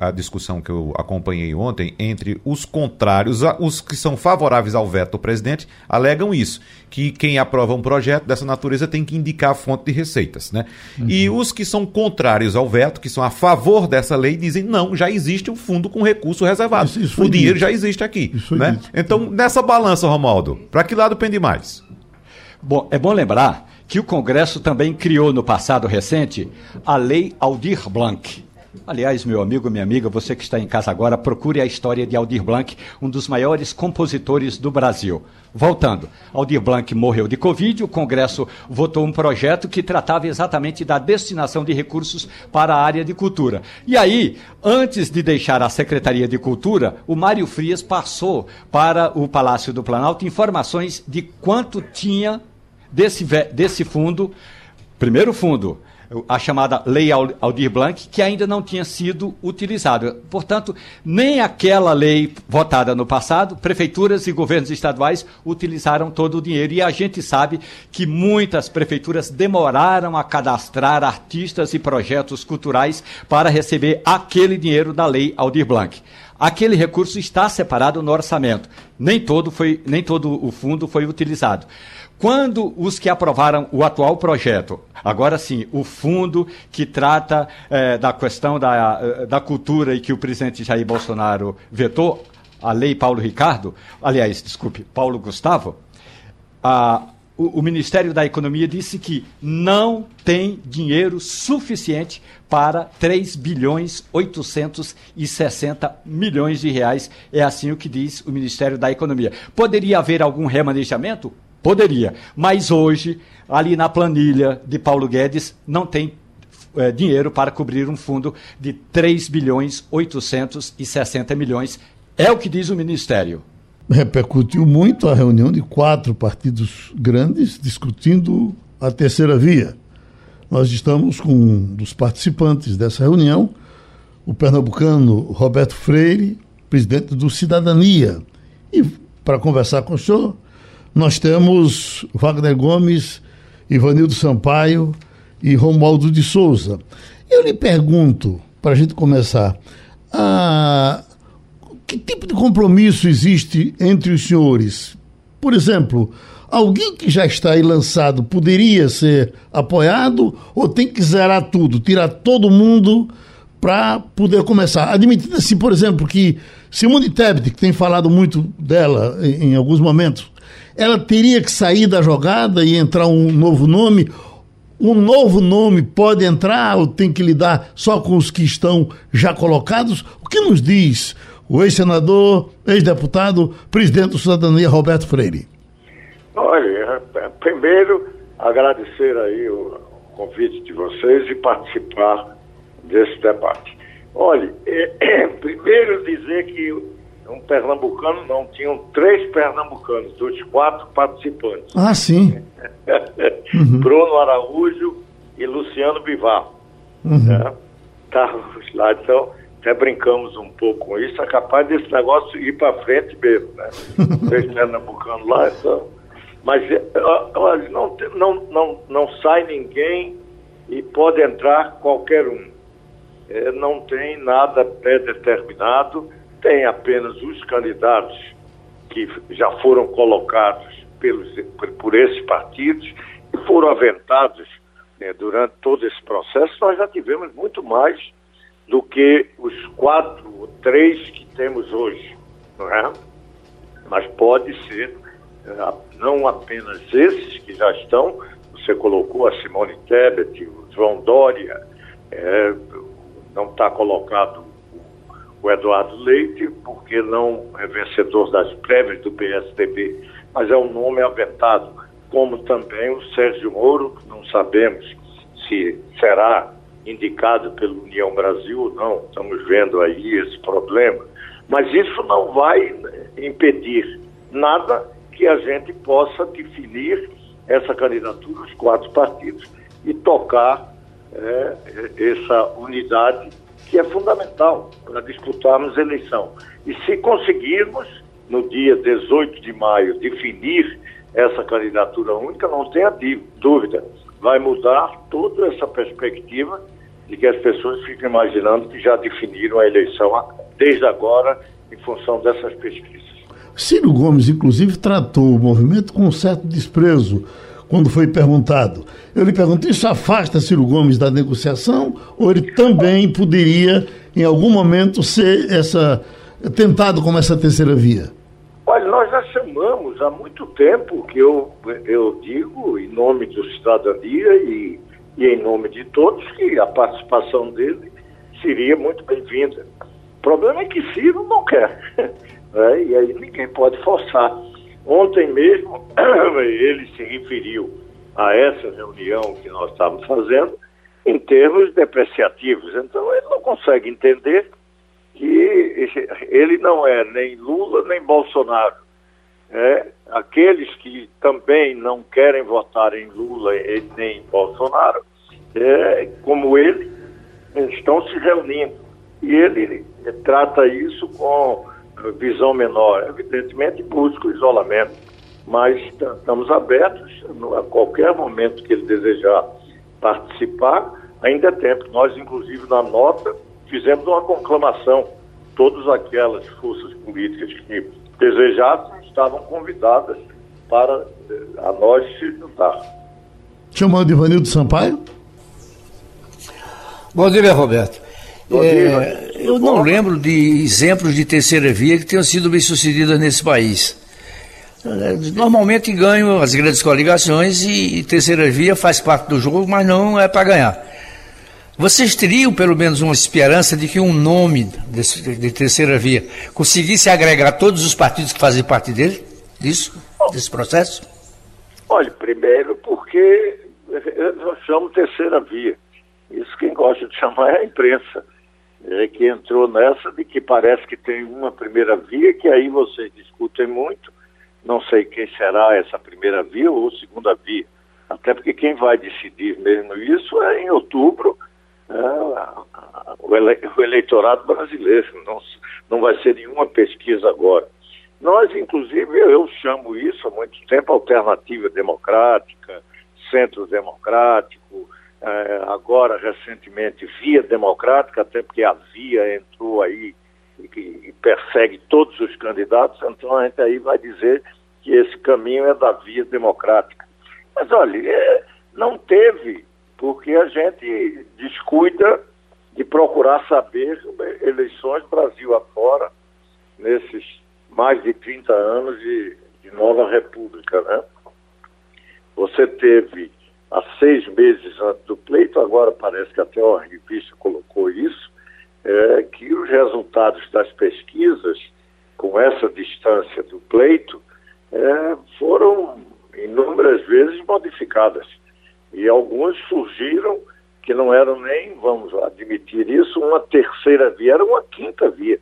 a discussão que eu acompanhei ontem entre os contrários, os que são favoráveis ao veto do presidente, alegam isso, que quem aprova um projeto dessa natureza tem que indicar a fonte de receitas. Né? Uhum. E os que são contrários ao veto, que são a favor dessa lei, dizem não, já existe um fundo com recurso reservado. Isso, isso o dinheiro dito. já existe aqui. Né? Então, nessa balança, Romualdo, para que lado pende mais? Bom, é bom lembrar que o Congresso também criou no passado recente a Lei Aldir Blanc. Aliás, meu amigo, minha amiga, você que está em casa agora, procure a história de Aldir Blanc, um dos maiores compositores do Brasil. Voltando, Aldir Blanc morreu de Covid, o Congresso votou um projeto que tratava exatamente da destinação de recursos para a área de cultura. E aí, antes de deixar a Secretaria de Cultura, o Mário Frias passou para o Palácio do Planalto informações de quanto tinha desse, desse fundo, primeiro fundo, a chamada Lei Aldir Blanc, que ainda não tinha sido utilizada. Portanto, nem aquela lei votada no passado, prefeituras e governos estaduais utilizaram todo o dinheiro. E a gente sabe que muitas prefeituras demoraram a cadastrar artistas e projetos culturais para receber aquele dinheiro da Lei Aldir Blanc. Aquele recurso está separado no orçamento. Nem todo, foi, nem todo o fundo foi utilizado. Quando os que aprovaram o atual projeto, agora sim, o fundo que trata eh, da questão da, eh, da cultura e que o presidente Jair Bolsonaro vetou, a lei Paulo Ricardo, aliás, desculpe, Paulo Gustavo, a, o, o, Ministério da Economia disse que não tem dinheiro suficiente para 3 bilhões 860 milhões de reais. É assim o que diz o Ministério da Economia. Poderia haver algum remanejamento? Poderia. Mas hoje, ali na planilha de Paulo Guedes, não tem é, dinheiro para cobrir um fundo de 3 bilhões 860 milhões. É o que diz o Ministério. Repercutiu muito a reunião de quatro partidos grandes discutindo a terceira via. Nós estamos com um dos participantes dessa reunião, o pernambucano Roberto Freire, presidente do Cidadania. E para conversar com o senhor, nós temos Wagner Gomes, Ivanildo Sampaio e Romualdo de Souza. Eu lhe pergunto, para a gente começar, ah, que tipo de compromisso existe entre os senhores? Por exemplo, alguém que já está aí lançado poderia ser apoiado ou tem que zerar tudo, tirar todo mundo para poder começar? Admitindo assim, por exemplo, que Simone Tebet, que tem falado muito dela em, em alguns momentos, ela teria que sair da jogada e entrar um novo nome? Um novo nome pode entrar ou tem que lidar só com os que estão já colocados? O que nos diz o ex-senador, ex-deputado, presidente do Cidadania, Roberto Freire? Olha, primeiro, agradecer aí o convite de vocês e participar desse debate. Olha, é, primeiro dizer que um pernambucano não, tinham três pernambucanos, dos quatro participantes. Ah, sim. uhum. Bruno Araújo e Luciano Bivar. Uhum. Né? Estávamos lá, então até brincamos um pouco com isso, é capaz desse negócio ir para frente mesmo, né? Três pernambucanos lá, então. Mas olha, não, não, não, não sai ninguém e pode entrar qualquer um. É, não tem nada pré-determinado tem apenas os candidatos que já foram colocados pelos, por esses partidos e foram aventados né, durante todo esse processo. Nós já tivemos muito mais do que os quatro ou três que temos hoje, não é? Mas pode ser é, não apenas esses que já estão, você colocou a Simone Tebet, o João Dória, é, não está colocado o Eduardo Leite, porque não é vencedor das prévias do PSDB, mas é um nome aventado, como também o Sérgio Moro, não sabemos se será indicado pela União Brasil ou não, estamos vendo aí esse problema, mas isso não vai impedir nada que a gente possa definir essa candidatura, os quatro partidos, e tocar é, essa unidade que é fundamental para disputarmos a eleição. E se conseguirmos, no dia 18 de maio, definir essa candidatura única, não tenha dúvida, vai mudar toda essa perspectiva de que as pessoas ficam imaginando que já definiram a eleição desde agora em função dessas pesquisas. Ciro Gomes, inclusive, tratou o movimento com um certo desprezo quando foi perguntado. Eu lhe pergunto, isso afasta Ciro Gomes da negociação ou ele também poderia, em algum momento, ser essa tentado como essa terceira via? Olha, nós já chamamos há muito tempo que eu, eu digo, em nome do cidadania e, e em nome de todos, que a participação dele seria muito bem-vinda. O problema é que Ciro não quer. Né? E aí ninguém pode forçar. Ontem mesmo ele se referiu a essa reunião que nós estávamos fazendo em termos depreciativos. Então ele não consegue entender que ele não é nem Lula nem Bolsonaro. É, aqueles que também não querem votar em Lula nem em Bolsonaro, é, como ele, estão se reunindo. E ele trata isso com visão menor. Evidentemente, busca o isolamento, mas estamos abertos a qualquer momento que ele desejar participar, ainda é tempo. Nós, inclusive, na nota, fizemos uma conclamação. Todas aquelas forças políticas que desejassem estavam convidadas para eh, a nós se juntar. Chamando Ivanildo Sampaio? Bom dia, Roberto. É, eu não lembro de exemplos de terceira via que tenham sido bem-sucedidas nesse país. Normalmente ganham as grandes coligações e, terceira via faz parte do jogo, mas não é para ganhar. Vocês teriam pelo menos uma esperança de que um nome desse, de terceira via conseguisse agregar todos os partidos que fazem parte dele, disso, desse processo? Olha, primeiro porque nós chamamos terceira via. Isso quem gosta de chamar é a imprensa é, que entrou nessa de que parece que tem uma primeira via, que aí vocês discutem muito, não sei quem será essa primeira via ou segunda via. Até porque quem vai decidir mesmo isso é em outubro é, o, ele, o, eleitorado brasileiro, não, não vai ser nenhuma pesquisa agora. Nós, inclusive, eu chamo isso há muito tempo alternativa democrática, centro democrático, agora recentemente via democrática, até porque a via entrou aí e, e, persegue todos os candidatos, então a gente aí vai dizer que esse caminho é da via democrática. Mas olha, é, não teve, porque a gente descuida de procurar saber eleições Brasil afora nesses mais de 30 anos de, de nova república, né? Você teve há seis meses antes do pleito, agora parece que até a revista colocou isso, é, que os resultados das pesquisas, com essa distância do pleito, é, foram inúmeras vezes modificadas. E alguns surgiram que não eram nem, vamos admitir isso, uma terceira via, era uma quinta via.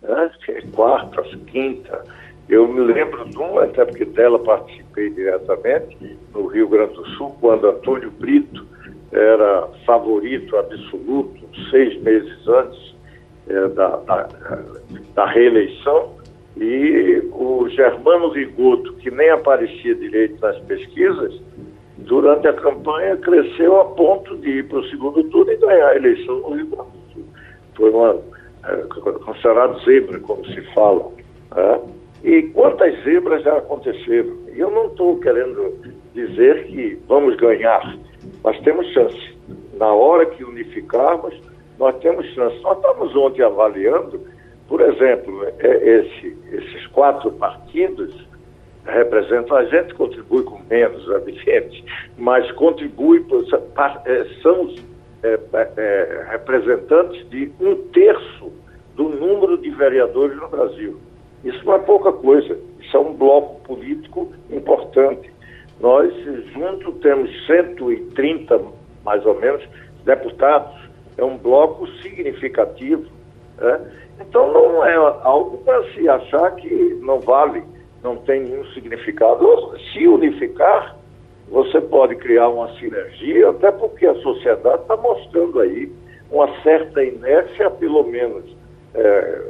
Né? Quarta, quinta. Eu me lembro de uma, até porque dela participei diretamente, no Rio Grande do Sul, quando Antônio Brito era favorito absoluto, seis meses antes é, da, da, da reeleição, e o Germano Rigoto, que nem aparecia direito nas pesquisas, durante a campanha cresceu a ponto de ir para o segundo turno e ganhar a eleição no Rio Grande do Sul. Foi uma é, zebra, como se fala. É? E quantas zebras já aconteceram? Eu não estou querendo dizer que vamos ganhar, mas temos chance. Na hora que unificarmos, nós temos chance. Nós estamos ontem avaliando, por exemplo, é, esse, esses quatro partidos representam, a gente contribui com menos, evidente, mas contribui, é, são é, é, representantes de um terço do número de vereadores no Brasil. Isso não é pouca coisa, isso é um bloco político importante. Nós, juntos, temos 130, mais ou menos, deputados. É um bloco significativo. Né? Então, não é algo para se achar que não vale, não tem nenhum significado. Se unificar, você pode criar uma sinergia, até porque a sociedade está mostrando aí uma certa inércia, pelo menos é,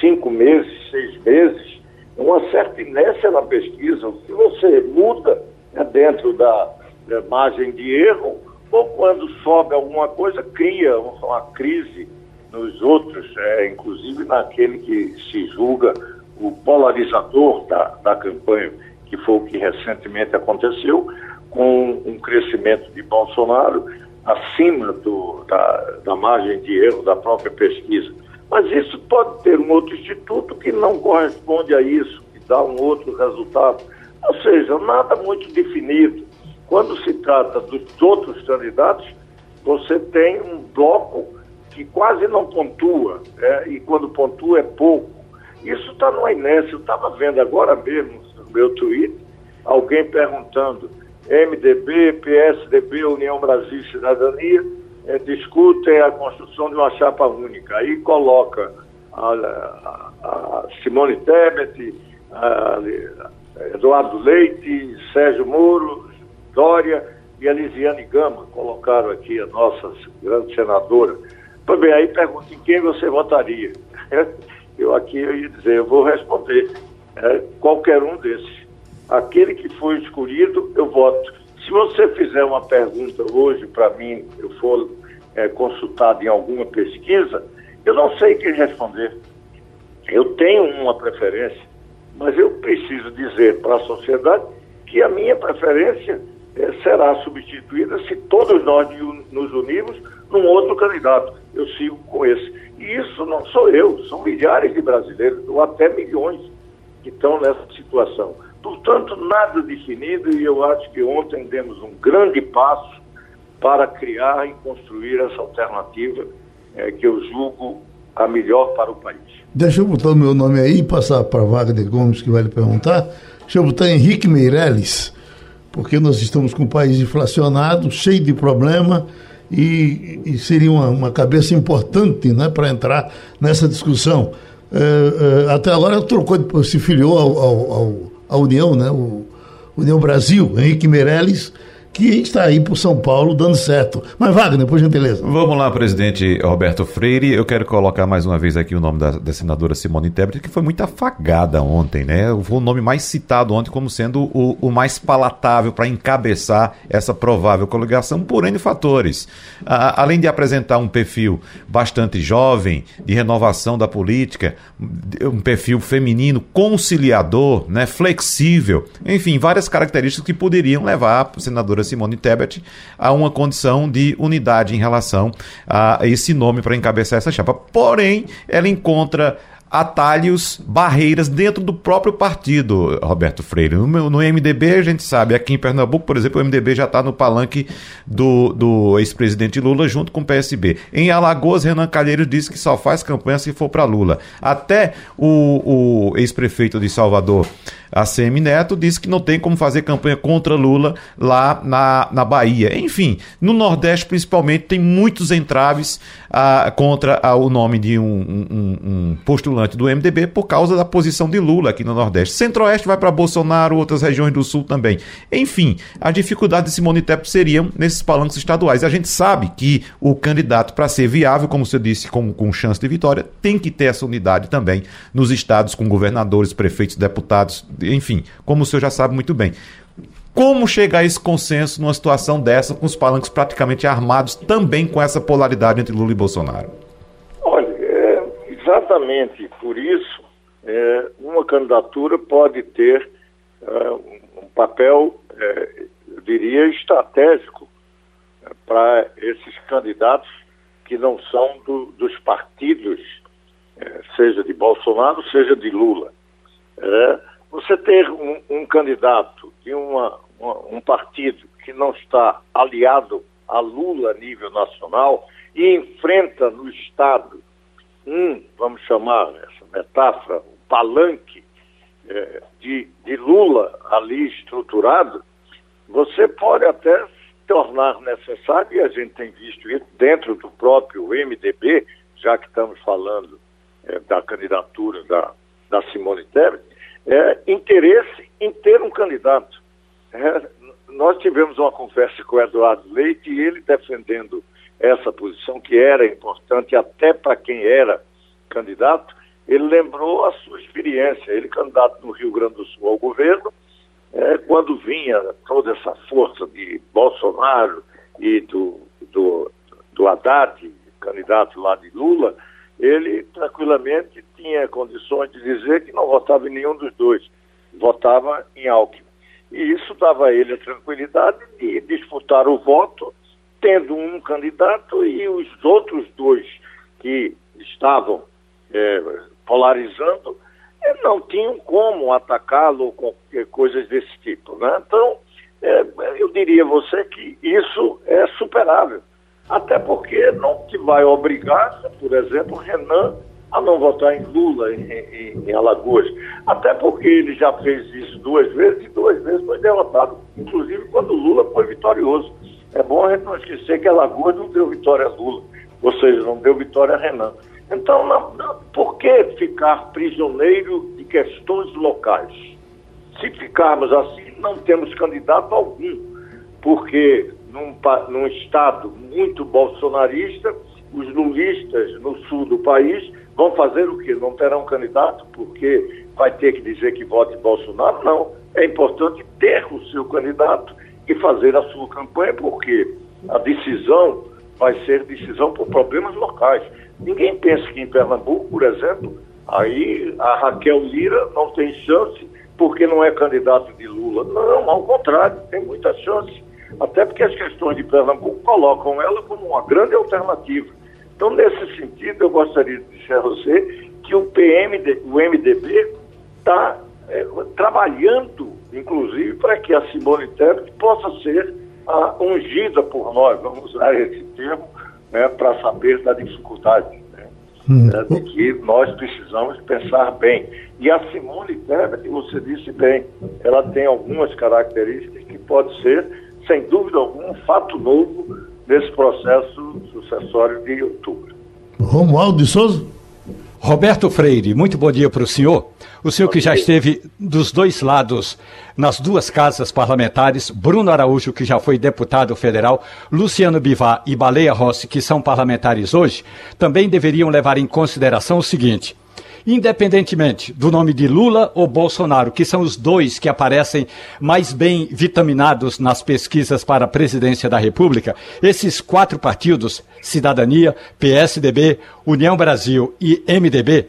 cinco meses, seis meses, uma certa inércia na pesquisa. O que você muda é dentro da, da margem de erro, ou quando sobe alguma coisa, cria uma crise nos outros, é, inclusive naquele que se julga o polarizador da, da campanha, que foi o que recentemente aconteceu, com um crescimento de Bolsonaro acima do, da, da margem de erro da própria pesquisa. Mas isso pode ter um outro instituto que não corresponde a isso, que dá um outro resultado. Ou seja, nada muito definido. Quando se trata dos outros candidatos, você tem um bloco que quase não pontua, é, e quando pontua é pouco. Isso está numa inércia. Eu estava vendo agora mesmo no meu Twitter alguém perguntando MDB, PSDB, União Brasil e Cidadania é, discutem a construção de uma chapa única. Aí coloca a, a, a Simone Tebet, a, Eduardo Leite, Sérgio Moro, Dória e a Lisiane Gama, colocaram aqui a nossa grande senadora. Pois bem, aí pergunta em quem você votaria. Eu aqui eu ia dizer, eu vou responder. É, qualquer um desses. Aquele que foi escolhido, eu voto. Se você fizer uma pergunta hoje para mim, eu for é, consultado em alguma pesquisa, eu não sei quem responder. Eu tenho uma preferência, mas eu preciso dizer para a sociedade que a minha preferência é, será substituída se todos nós nos unirmos num outro candidato. Eu sigo com esse. E isso não sou eu, são milhares de brasileiros, ou até milhões, que estão nessa situação. Portanto, nada definido e eu acho que ontem demos um grande passo para criar e construir essa alternativa é, que eu julgo a melhor para o país. Deixa eu botar o meu nome aí e passar para a Wagner Gomes, que vai lhe perguntar. Deixa eu botar Henrique Meirelles, porque nós estamos com um país inflacionado, cheio de problema, e, e seria uma, uma, cabeça importante né, para entrar nessa discussão. É, é, até agora trocou, se filiou ao, ao a União, né? O União Brasil, Henrique Meirelles, que está aí por São Paulo dando certo. Mas Wagner, por gentileza. Vamos lá, presidente Roberto Freire. Eu quero colocar mais uma vez aqui o nome da, da senadora Simone Tebet, que foi muito afagada ontem, né? Foi o nome mais citado ontem como sendo o, o mais palatável para encabeçar essa provável coligação por N fatores. além de apresentar um perfil bastante jovem, de renovação da política, um perfil feminino, conciliador, né? flexível, enfim, várias características que poderiam levar a senadora Simone Tebet a uma condição de unidade em relação a esse nome para encabeçar essa chapa. Porém, ela encontra atalhos, barreiras dentro do próprio partido, Roberto Freire. No, no MDB, a gente sabe, aqui em Pernambuco, por exemplo, o MDB já está no palanque do, do ex-presidente Lula junto com o PSB. Em Alagoas, Renan Calheiros disse que só faz campanha se for para Lula. Até o, o ex-prefeito de Salvador, ACM Neto, disse que não tem como fazer campanha contra Lula lá na, na Bahia. Enfim, no Nordeste, principalmente, tem muitos entraves ah, contra ah, o nome de um, um, um postulante do MDB por causa da posição de Lula aqui no Nordeste. Centro-Oeste vai para Bolsonaro, outras regiões do Sul também. Enfim, as dificuldades de Simone Tebet seriam nesses palanques estaduais. A gente sabe que o candidato, para ser viável, como você disse, com, com chance de vitória, tem que ter essa unidade também nos estados, com governadores, prefeitos, deputados, enfim, como o senhor já sabe muito bem. Como chegar a esse consenso numa situação dessa, com os palanques praticamente armados, também com essa polaridade entre Lula e Bolsonaro? Olha, é, exatamente por isso, é, uma candidatura pode ter é, um papel, é, eu diria, estratégico é, para esses candidatos que não são do, dos partidos, é, seja de Bolsonaro, seja de Lula. você ter um, um candidato de uma, um partido que não está aliado a Lula a nível nacional e enfrenta no Estado um, vamos chamar essa metáfora, um palanque é, de, de Lula ali estruturado, você pode até tornar necessário, e a gente tem visto isso dentro do próprio MDB, já que estamos falando é, da candidatura da, da Simone Tebet, é, interesse em ter um candidato. É, nós tivemos uma conversa com o Eduardo Leite e ele defendendo essa posição, que era importante até para quem era candidato, ele lembrou a sua experiência. Ele, candidato no Rio Grande do Sul ao governo, é, quando vinha toda essa força de Bolsonaro e do, do, do Haddad, candidato lá de Lula, ele tranquilamente tinha condições de dizer que não votava em nenhum dos dois, votava em Alckmin. E isso dava a ele a tranquilidade de disputar o voto, tendo um candidato e os outros dois que estavam é, polarizando é, não tinham como atacá-lo ou coisas desse tipo. Né? Então, é, eu diria a você que isso é superável. Até porque não te vai obrigar, por exemplo, Renan a não votar em Lula em, em, em, Alagoas. Até porque ele já fez isso duas vezes e duas vezes foi derrotado, inclusive quando Lula foi vitorioso. É bom a gente não esquecer que Alagoas não deu vitória a Lula, ou seja, não deu vitória a Renan. Então, não, não, por que ficar prisioneiro de questões locais? Se ficarmos assim, não temos candidato algum, porque num, num estado muito bolsonarista, os lulistas no sul do país Vão fazer o quê? Não terão candidato porque vai ter que dizer que vote Bolsonaro? Não. É importante ter o seu candidato e fazer a sua campanha, porque a decisão vai ser decisão por problemas locais. Ninguém pensa que em Pernambuco, por exemplo, aí a Raquel Lira não tem chance porque não é candidato de Lula. Não, ao contrário, tem muita chance. Até porque as questões de Pernambuco colocam ela como uma grande alternativa. Então, nesse sentido, eu gostaria de dizer a você que o PMD, o MDB está é, trabalhando, inclusive, para que a Simone Tebet possa ser a, ungida por nós, vamos usar esse termo, né, para saber da dificuldade né, hum. é, de que nós precisamos pensar bem. E a Simone Tebet, você disse bem, ela tem algumas características que pode ser, sem dúvida alguma, um fato novo nesse processo sucessório de outubro. Romualdo de Souza? Roberto Freire, muito bom dia para o senhor. O senhor que já esteve dos dois lados, nas duas casas parlamentares, Bruno Araújo, que já foi deputado federal, Luciano Bivar e Baleia Rossi, que são parlamentares hoje, também deveriam levar em consideração o seguinte: independentemente do nome de Lula ou Bolsonaro, que são os dois que aparecem mais bem vitaminados nas pesquisas para a presidência da República, esses quatro partidos, Cidadania, PSDB, União Brasil e MDB,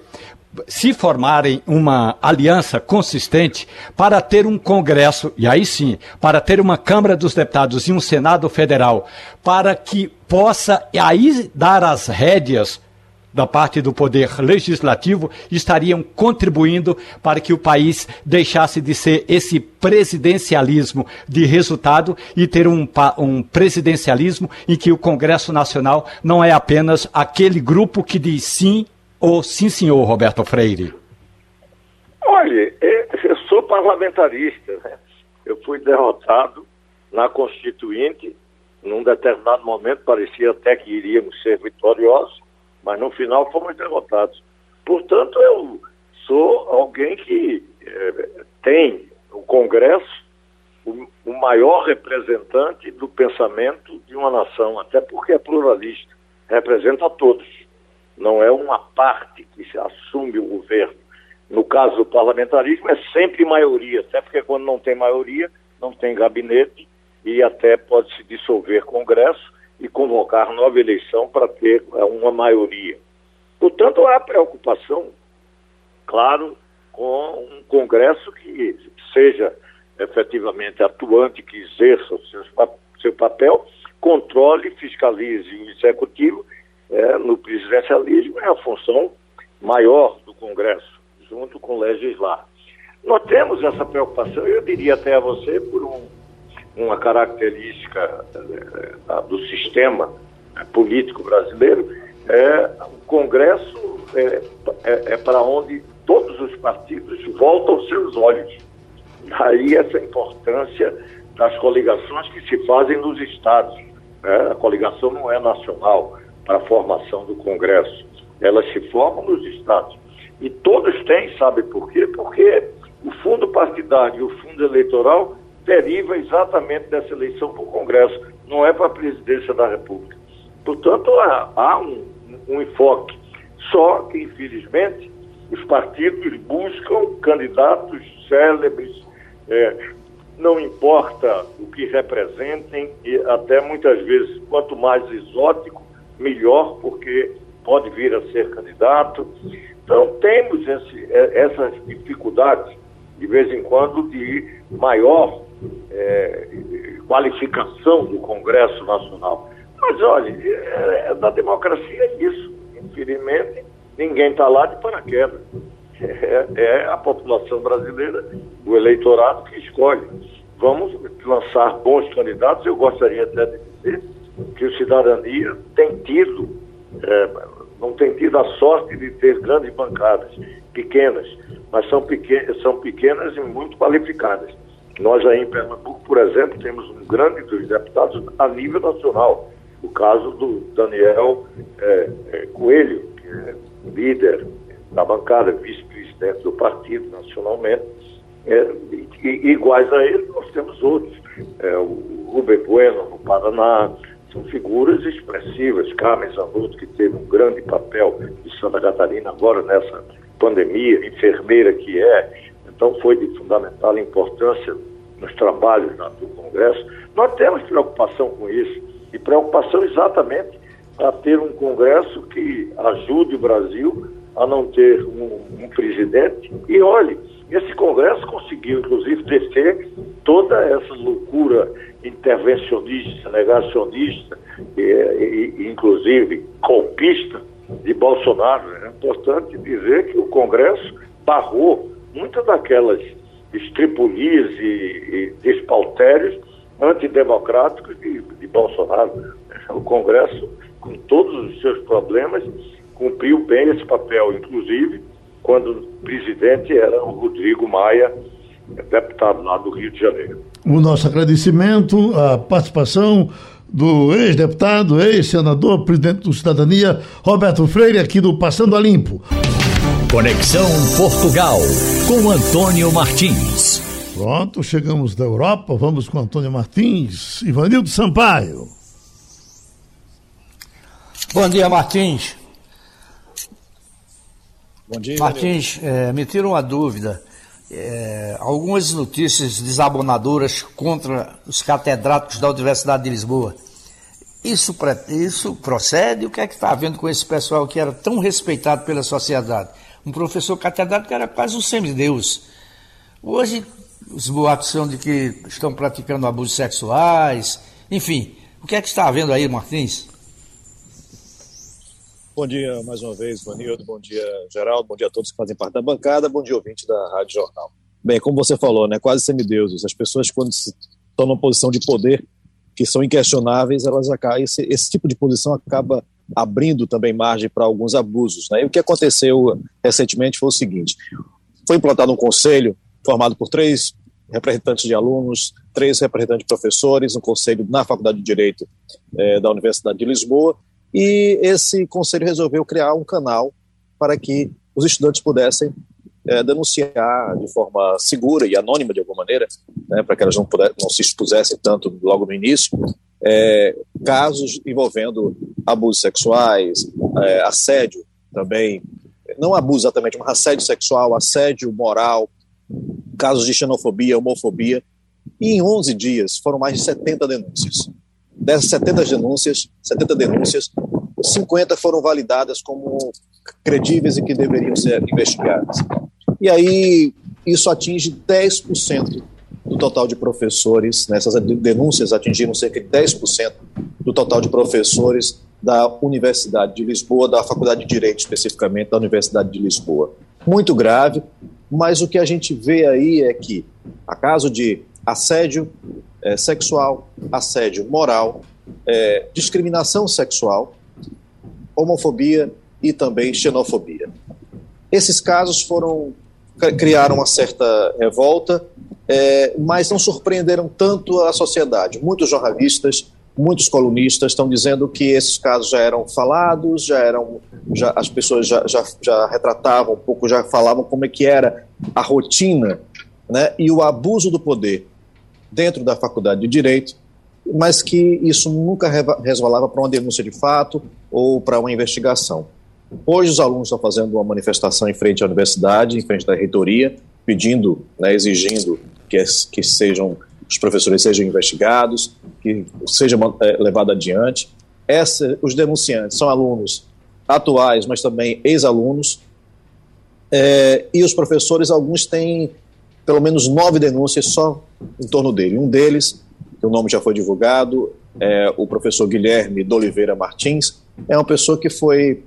se formarem uma aliança consistente para ter um Congresso, e aí sim, para ter uma Câmara dos Deputados e um Senado Federal, para que possa aí dar as rédeas da parte do Poder Legislativo estariam contribuindo para que o país deixasse de ser esse presidencialismo de resultado e ter um, um presidencialismo em que o Congresso Nacional não é apenas aquele grupo que diz sim ou sim, senhor Roberto Freire. Olha, eu sou parlamentarista, né? Eu fui derrotado na Constituinte, num determinado momento parecia até que iríamos ser vitoriosos, mas no final fomos derrotados. Portanto, eu sou alguém que é, tem o Congresso o, o maior representante do pensamento de uma nação, até porque é pluralista, representa a todos. Não é uma parte que assume o governo. No caso do parlamentarismo, é sempre maioria, até porque quando não tem maioria, não tem gabinete e até pode se dissolver Congresso e convocar nova eleição para ter é, uma maioria. Portanto, há preocupação, claro, com um Congresso que seja efetivamente atuante, que exerça o seu, seu papel, controle, fiscalize o Executivo. É, no presidencialismo é a função maior do Congresso, junto com o legislar. Nós temos essa preocupação, eu diria até a você, por um, uma característica é, do sistema é, político brasileiro, é, o Congresso é, é, é para onde todos os partidos voltam seus olhos. Daí essa importância das coligações que se fazem nos estados. Né? A coligação não é nacional para a formação do Congresso, elas se formam nos estados. E todos têm, sabe por quê? Porque o fundo partidário e o fundo eleitoral deriva exatamente dessa eleição para o Congresso, não é para a presidência da República. Portanto, há, há um, um enfoque. Só que, infelizmente, os partidos buscam candidatos célebres, é, não importa o que representem, e até muitas vezes, quanto mais exótico, melhor, porque pode vir a ser candidato. Então, temos esse, é, essas dificuldades, de vez em quando, de maior é, qualificação do Congresso Nacional. Mas, olha, é, é, da democracia é isso. Infelizmente, ninguém está lá de paraquedas. É, é, a população brasileira, o eleitorado que escolhe. Vamos lançar bons candidatos. Eu gostaria até de dizer que o Cidadania tem tido, é, não tem tido a sorte de ter grandes bancadas, pequenas, mas são, pequen são pequenas e muito qualificadas. Nós aí em Pernambuco, por exemplo, temos um grande dos deputados a nível nacional. O caso do Daniel é, é, Coelho, que é líder da bancada, vice-presidente do partido nacionalmente. É, e, iguais a ele, nós temos outros. É, o Rubem Bueno, no Paraná, são figuras expressivas. Carmen Zanotto, que teve um grande papel em Santa Catarina agora nessa pandemia, enfermeira que é, então foi de fundamental importância nos trabalhos do Congresso. Nós temos preocupação com isso, e preocupação exatamente para ter um Congresso que ajude o Brasil a não ter um, um presidente. E olhe, esse Congresso conseguiu, inclusive, descer toda essa loucura intervencionista, negacionista, e, e, inclusive golpista de Bolsonaro. É importante dizer que o Congresso barrou muitas daquelas estripulias e, e despautérios antidemocráticos de, de Bolsonaro. O Congresso, com todos os seus problemas, cumpriu bem esse papel, inclusive quando o presidente era o Rodrigo Maia, deputado lá do Rio de Janeiro. O nosso agradecimento à participação do ex-deputado, ex-senador, presidente do Cidadania, Roberto Freire, aqui do Passando a Limpo. Conexão Portugal, com Antônio Martins. Pronto, chegamos da Europa, vamos com Antônio Martins. Ivanildo Sampaio. Bom dia, Martins. Bom dia. Martins, é, me tira uma dúvida. É, algumas notícias desabonadoras contra os catedráticos da Universidade de Lisboa. Isso, isso procede? O que é que está havendo com esse pessoal que era tão respeitado pela sociedade? Um professor catedrático era quase um semideus. Hoje, os boatos são de que estão praticando abusos sexuais. Enfim, o que é que está havendo aí, Martins? Bom dia mais uma vez, Vanildo. Bom dia, Geraldo. Bom dia a todos que fazem parte da bancada. Bom dia, ouvinte da Rádio Jornal. Bem, como você falou, né, quase semideuses. As pessoas, quando estão numa posição de poder, que são inquestionáveis, elas acabam, esse, esse tipo de posição acaba abrindo também margem para alguns abusos. Né? E o que aconteceu recentemente foi o seguinte: foi implantado um conselho formado por três representantes de alunos, três representantes de professores, um conselho na Faculdade de Direito eh, da Universidade de Lisboa, e esse conselho resolveu criar um canal para que os estudantes pudessem é, denunciar de forma segura e anônima de alguma maneira, né, para que elas não, puder, não se expusessem tanto logo no início, é, casos envolvendo abusos sexuais, é, assédio também, não abuso exatamente, mas assédio sexual, assédio moral, casos de xenofobia, homofobia, e em 11 dias foram mais de 70 denúncias. Dessas 70 denúncias, 70 denúncias, 50 foram validadas como credíveis e que deveriam ser investigadas. E aí isso atinge 10% do total de professores, né? denúncias atingiram cerca de 10% do total de professores da Universidade de Lisboa, da Faculdade de Direito especificamente da Universidade de Lisboa. Muito grave, mas o que a gente vê aí é que, a caso de assédio é, sexual, assédio moral, é, discriminação sexual, homofobia e também xenofobia. Esses casos foram criaram uma certa revolta, é, mas não surpreenderam tanto a sociedade. Muitos jornalistas, muitos colunistas estão dizendo que esses casos já eram falados, já eram, já, as pessoas já, já, já retratavam um pouco, já falavam como é que era a rotina né, e o abuso do poder dentro da faculdade de Direito, mas que isso nunca resvalava para uma denúncia de fato ou para uma investigação. Hoje os alunos estão fazendo uma manifestação em frente à universidade, em frente da reitoria, pedindo, né, exigindo que, que sejam os professores sejam investigados, que seja é, levado adiante. Essa, os denunciantes são alunos atuais, mas também ex-alunos, é, e os professores, alguns têm pelo menos nove denúncias só em torno dele. Um deles, que o nome já foi divulgado, é o professor Guilherme de Oliveira Martins, é uma pessoa que foi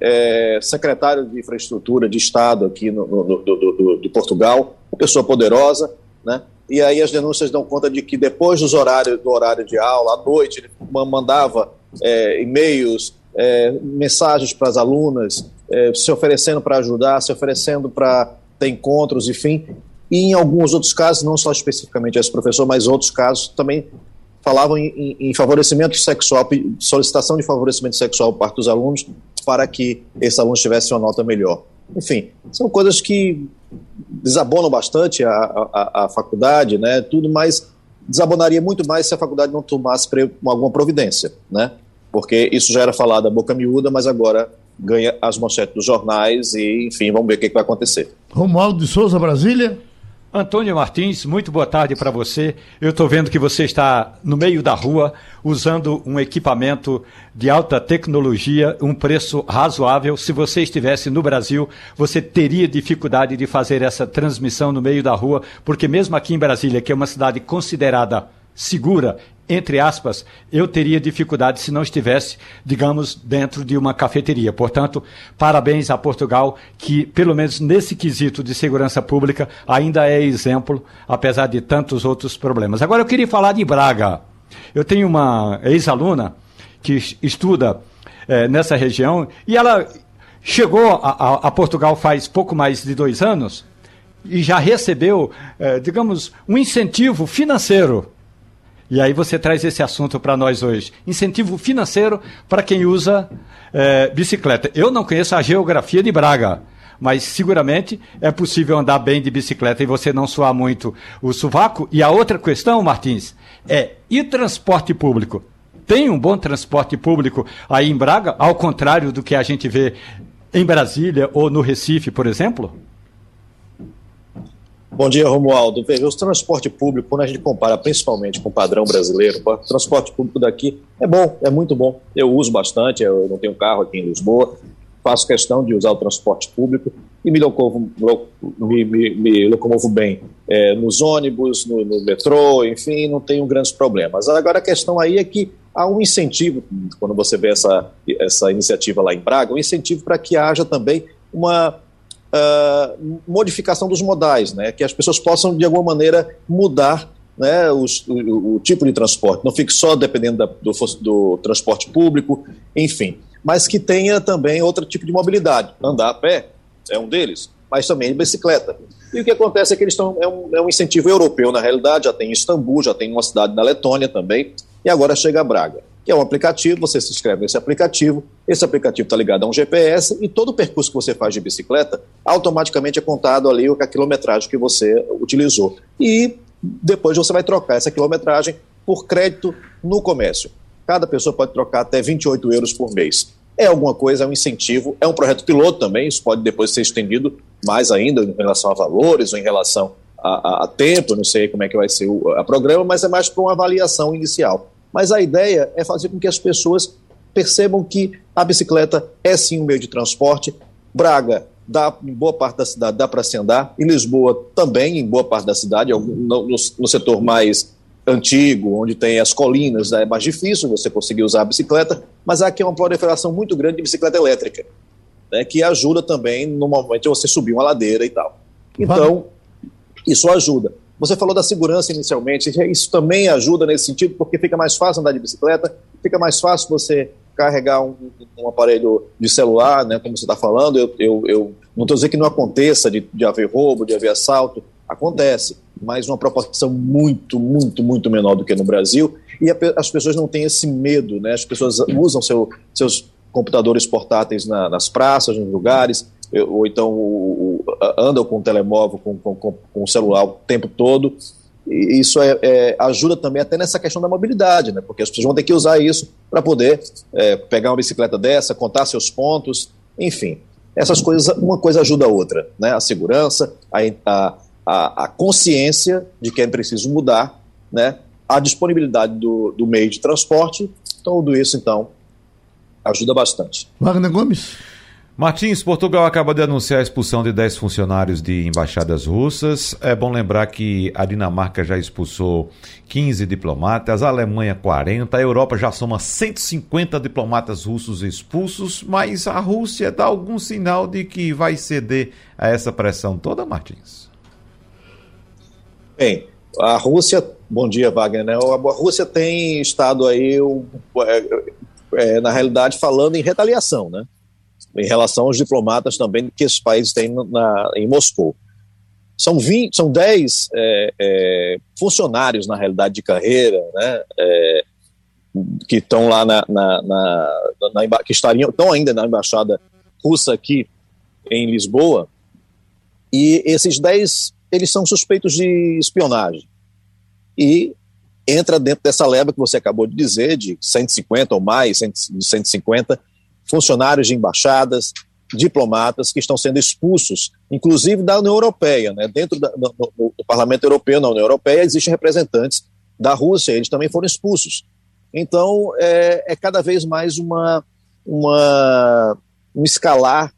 é, secretário de infraestrutura de Estado aqui no, no, no, do, do, Portugal, uma pessoa poderosa, né? E aí as denúncias dão conta de que depois dos horários, do horário de aula, à noite, ele mandava é, e-mails, é, mensagens para as alunas, é, se oferecendo para ajudar, se oferecendo para ter encontros, enfim. E em alguns outros casos, não só especificamente esse professor, mas outros casos também falavam em, em, em favorecimento sexual, solicitação de favorecimento sexual por parte dos alunos, para que esses alunos tivessem uma nota melhor. Enfim, são coisas que desabonam bastante a, a, a faculdade, né, tudo, mas desabonaria muito mais se a faculdade não tomasse alguma providência, né, porque isso já era falado a boca miúda, mas agora ganha as manchetes dos jornais e, enfim, vamos ver o que, que vai acontecer. Romualdo de Souza, Brasília. Antônio Martins, muito boa tarde para você. Eu estou vendo que você está no meio da rua usando um equipamento de alta tecnologia, um preço razoável. Se você estivesse no Brasil, você teria dificuldade de fazer essa transmissão no meio da rua, porque mesmo aqui em Brasília, que é uma cidade considerada segura entre aspas, eu teria dificuldade se não estivesse, digamos, dentro de uma cafeteria. Portanto, parabéns a Portugal, que, pelo menos nesse quesito de segurança pública, ainda é exemplo, apesar de tantos outros problemas. Agora, eu queria falar de Braga. Eu tenho uma ex-aluna que estuda é, nessa região e ela chegou a, a, a Portugal faz pouco mais de dois anos e já recebeu, é, digamos, um incentivo financeiro e aí você traz esse assunto para nós hoje. Incentivo financeiro para quem usa é, bicicleta. Eu não conheço a geografia de Braga, mas seguramente é possível andar bem de bicicleta e você não suar muito o sovaco. E a outra questão, Martins, é e transporte público? Tem um bom transporte público aí em Braga, ao contrário do que a gente vê em Brasília ou no Recife, por exemplo? Bom dia, Romualdo. Veja, o transporte público, quando a gente compara principalmente com o padrão brasileiro, o transporte público daqui é bom, é muito bom. Eu uso bastante, eu não tenho carro aqui em Lisboa, faço questão de usar o transporte público e me locomovo, me, me, me locomovo bem é, nos ônibus, no, no, metrô, enfim, não tenho grandes problemas. Agora a questão aí é que há um incentivo, quando você vê essa, essa iniciativa lá em Braga, um incentivo para que haja também uma uh, modificação dos modais, né? que as pessoas possam, de alguma maneira, mudar né, os, o, o, tipo de transporte, não fique só dependendo da, do, do transporte público, enfim, mas que tenha também outro tipo de mobilidade. Andar a pé é um deles, mas também bicicleta. E o que acontece é que eles estão. É um, é um incentivo europeu, na realidade, já tem em Istambul, já tem uma cidade da Letônia também, e agora chega a Braga, que é um aplicativo, você se inscreve nesse aplicativo, esse aplicativo está ligado a um GPS e todo o percurso que você faz de bicicleta automaticamente é contado ali a quilometragem que você utilizou. E depois você vai trocar essa quilometragem por crédito no comércio. Cada pessoa pode trocar até 28 euros por mês. É alguma coisa, é um incentivo, é um projeto piloto também, isso pode depois ser estendido mais ainda em relação a valores ou em relação a, a, a tempo, não sei como é que vai ser o programa, mas é mais para uma avaliação inicial. Mas a ideia é fazer com que as pessoas percebam que a bicicleta é sim um meio de transporte. Braga, dá, em boa parte da cidade dá para se andar, em Lisboa também, em boa parte da cidade, no, no, no setor mais antigo, onde tem as colinas, é mais difícil você conseguir usar a bicicleta, mas aqui é uma proliferação muito grande de bicicleta elétrica, né, que ajuda também no momento de você subir uma ladeira e tal. Então, isso ajuda. Você falou da segurança inicialmente, isso também ajuda nesse sentido, porque fica mais fácil andar de bicicleta, fica mais fácil você carregar um, um aparelho de celular, né, como você está falando. Eu, eu, eu não estou dizendo que não aconteça de, de haver roubo, de haver assalto, acontece mas uma proporção muito, muito, muito menor do que no Brasil, e a, as pessoas não têm esse medo, né? As pessoas usam seu, seus computadores portáteis na, nas praças, nos lugares, ou então o, o, andam com o telemóvel, com, com, com, o celular o tempo todo. E isso é, é, ajuda também até nessa questão da mobilidade, né? porque as pessoas vão ter que usar isso para poder é, pegar uma bicicleta dessa, contar seus pontos, enfim. Essas coisas, uma coisa ajuda a outra, né? A segurança, a a, a consciência de que é preciso mudar, né, a disponibilidade do, do meio de transporte, tudo isso, então, ajuda bastante. Wagner Gomes. Martins, Portugal acaba de anunciar a expulsão de 10 funcionários de embaixadas russas. É bom lembrar que a Dinamarca já expulsou 15 diplomatas, a Alemanha 40, a Europa já soma 150 diplomatas russos expulsos, mas a Rússia dá algum sinal de que vai ceder a essa pressão toda, Martins? Bem, a Rússia, bom dia Wagner, né? a Rússia tem estado aí, é, é, na realidade, falando em retaliação, né? Em relação aos diplomatas também que esses países têm na, em Moscou. São, 20, são 10 é, é, funcionários, na realidade, de carreira, né? É, que estão lá na, na, na, na, que estariam, estão ainda na embaixada russa aqui em Lisboa, e esses 10 eles são suspeitos de espionagem. E entra dentro dessa leva que você acabou de dizer, de 150 ou mais, de 150 funcionários de embaixadas, diplomatas que estão sendo expulsos, inclusive da União Europeia. Né? Dentro da, do, do, Parlamento Europeu, na União Europeia, existem representantes da Rússia, eles também foram expulsos. Então, é, é cada vez mais uma, uma, um escalar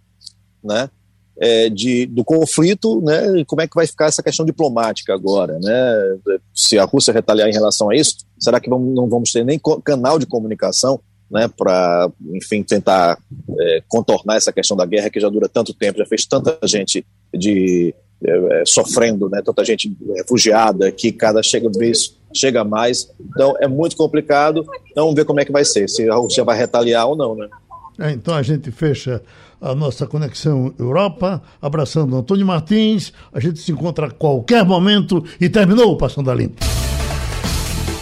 né, é, de, do conflito, né, e como é que vai ficar essa questão diplomática agora, né, se a Rússia retaliar em relação a isso, será que vamos, não vamos ter nem canal de comunicação, né, para, enfim, tentar é, contornar essa questão da guerra que já dura tanto tempo, já fez tanta gente de é, é sofrendo, né, tanta gente refugiada que cada chega vez chega mais, então é muito complicado, então vamos ver como é que vai ser, se a Rússia vai retaliar ou não, né. É, então a gente fecha a nossa conexão Europa, abraçando Antônio Martins. A gente se encontra a qualquer momento e terminou o Passando a Limpo.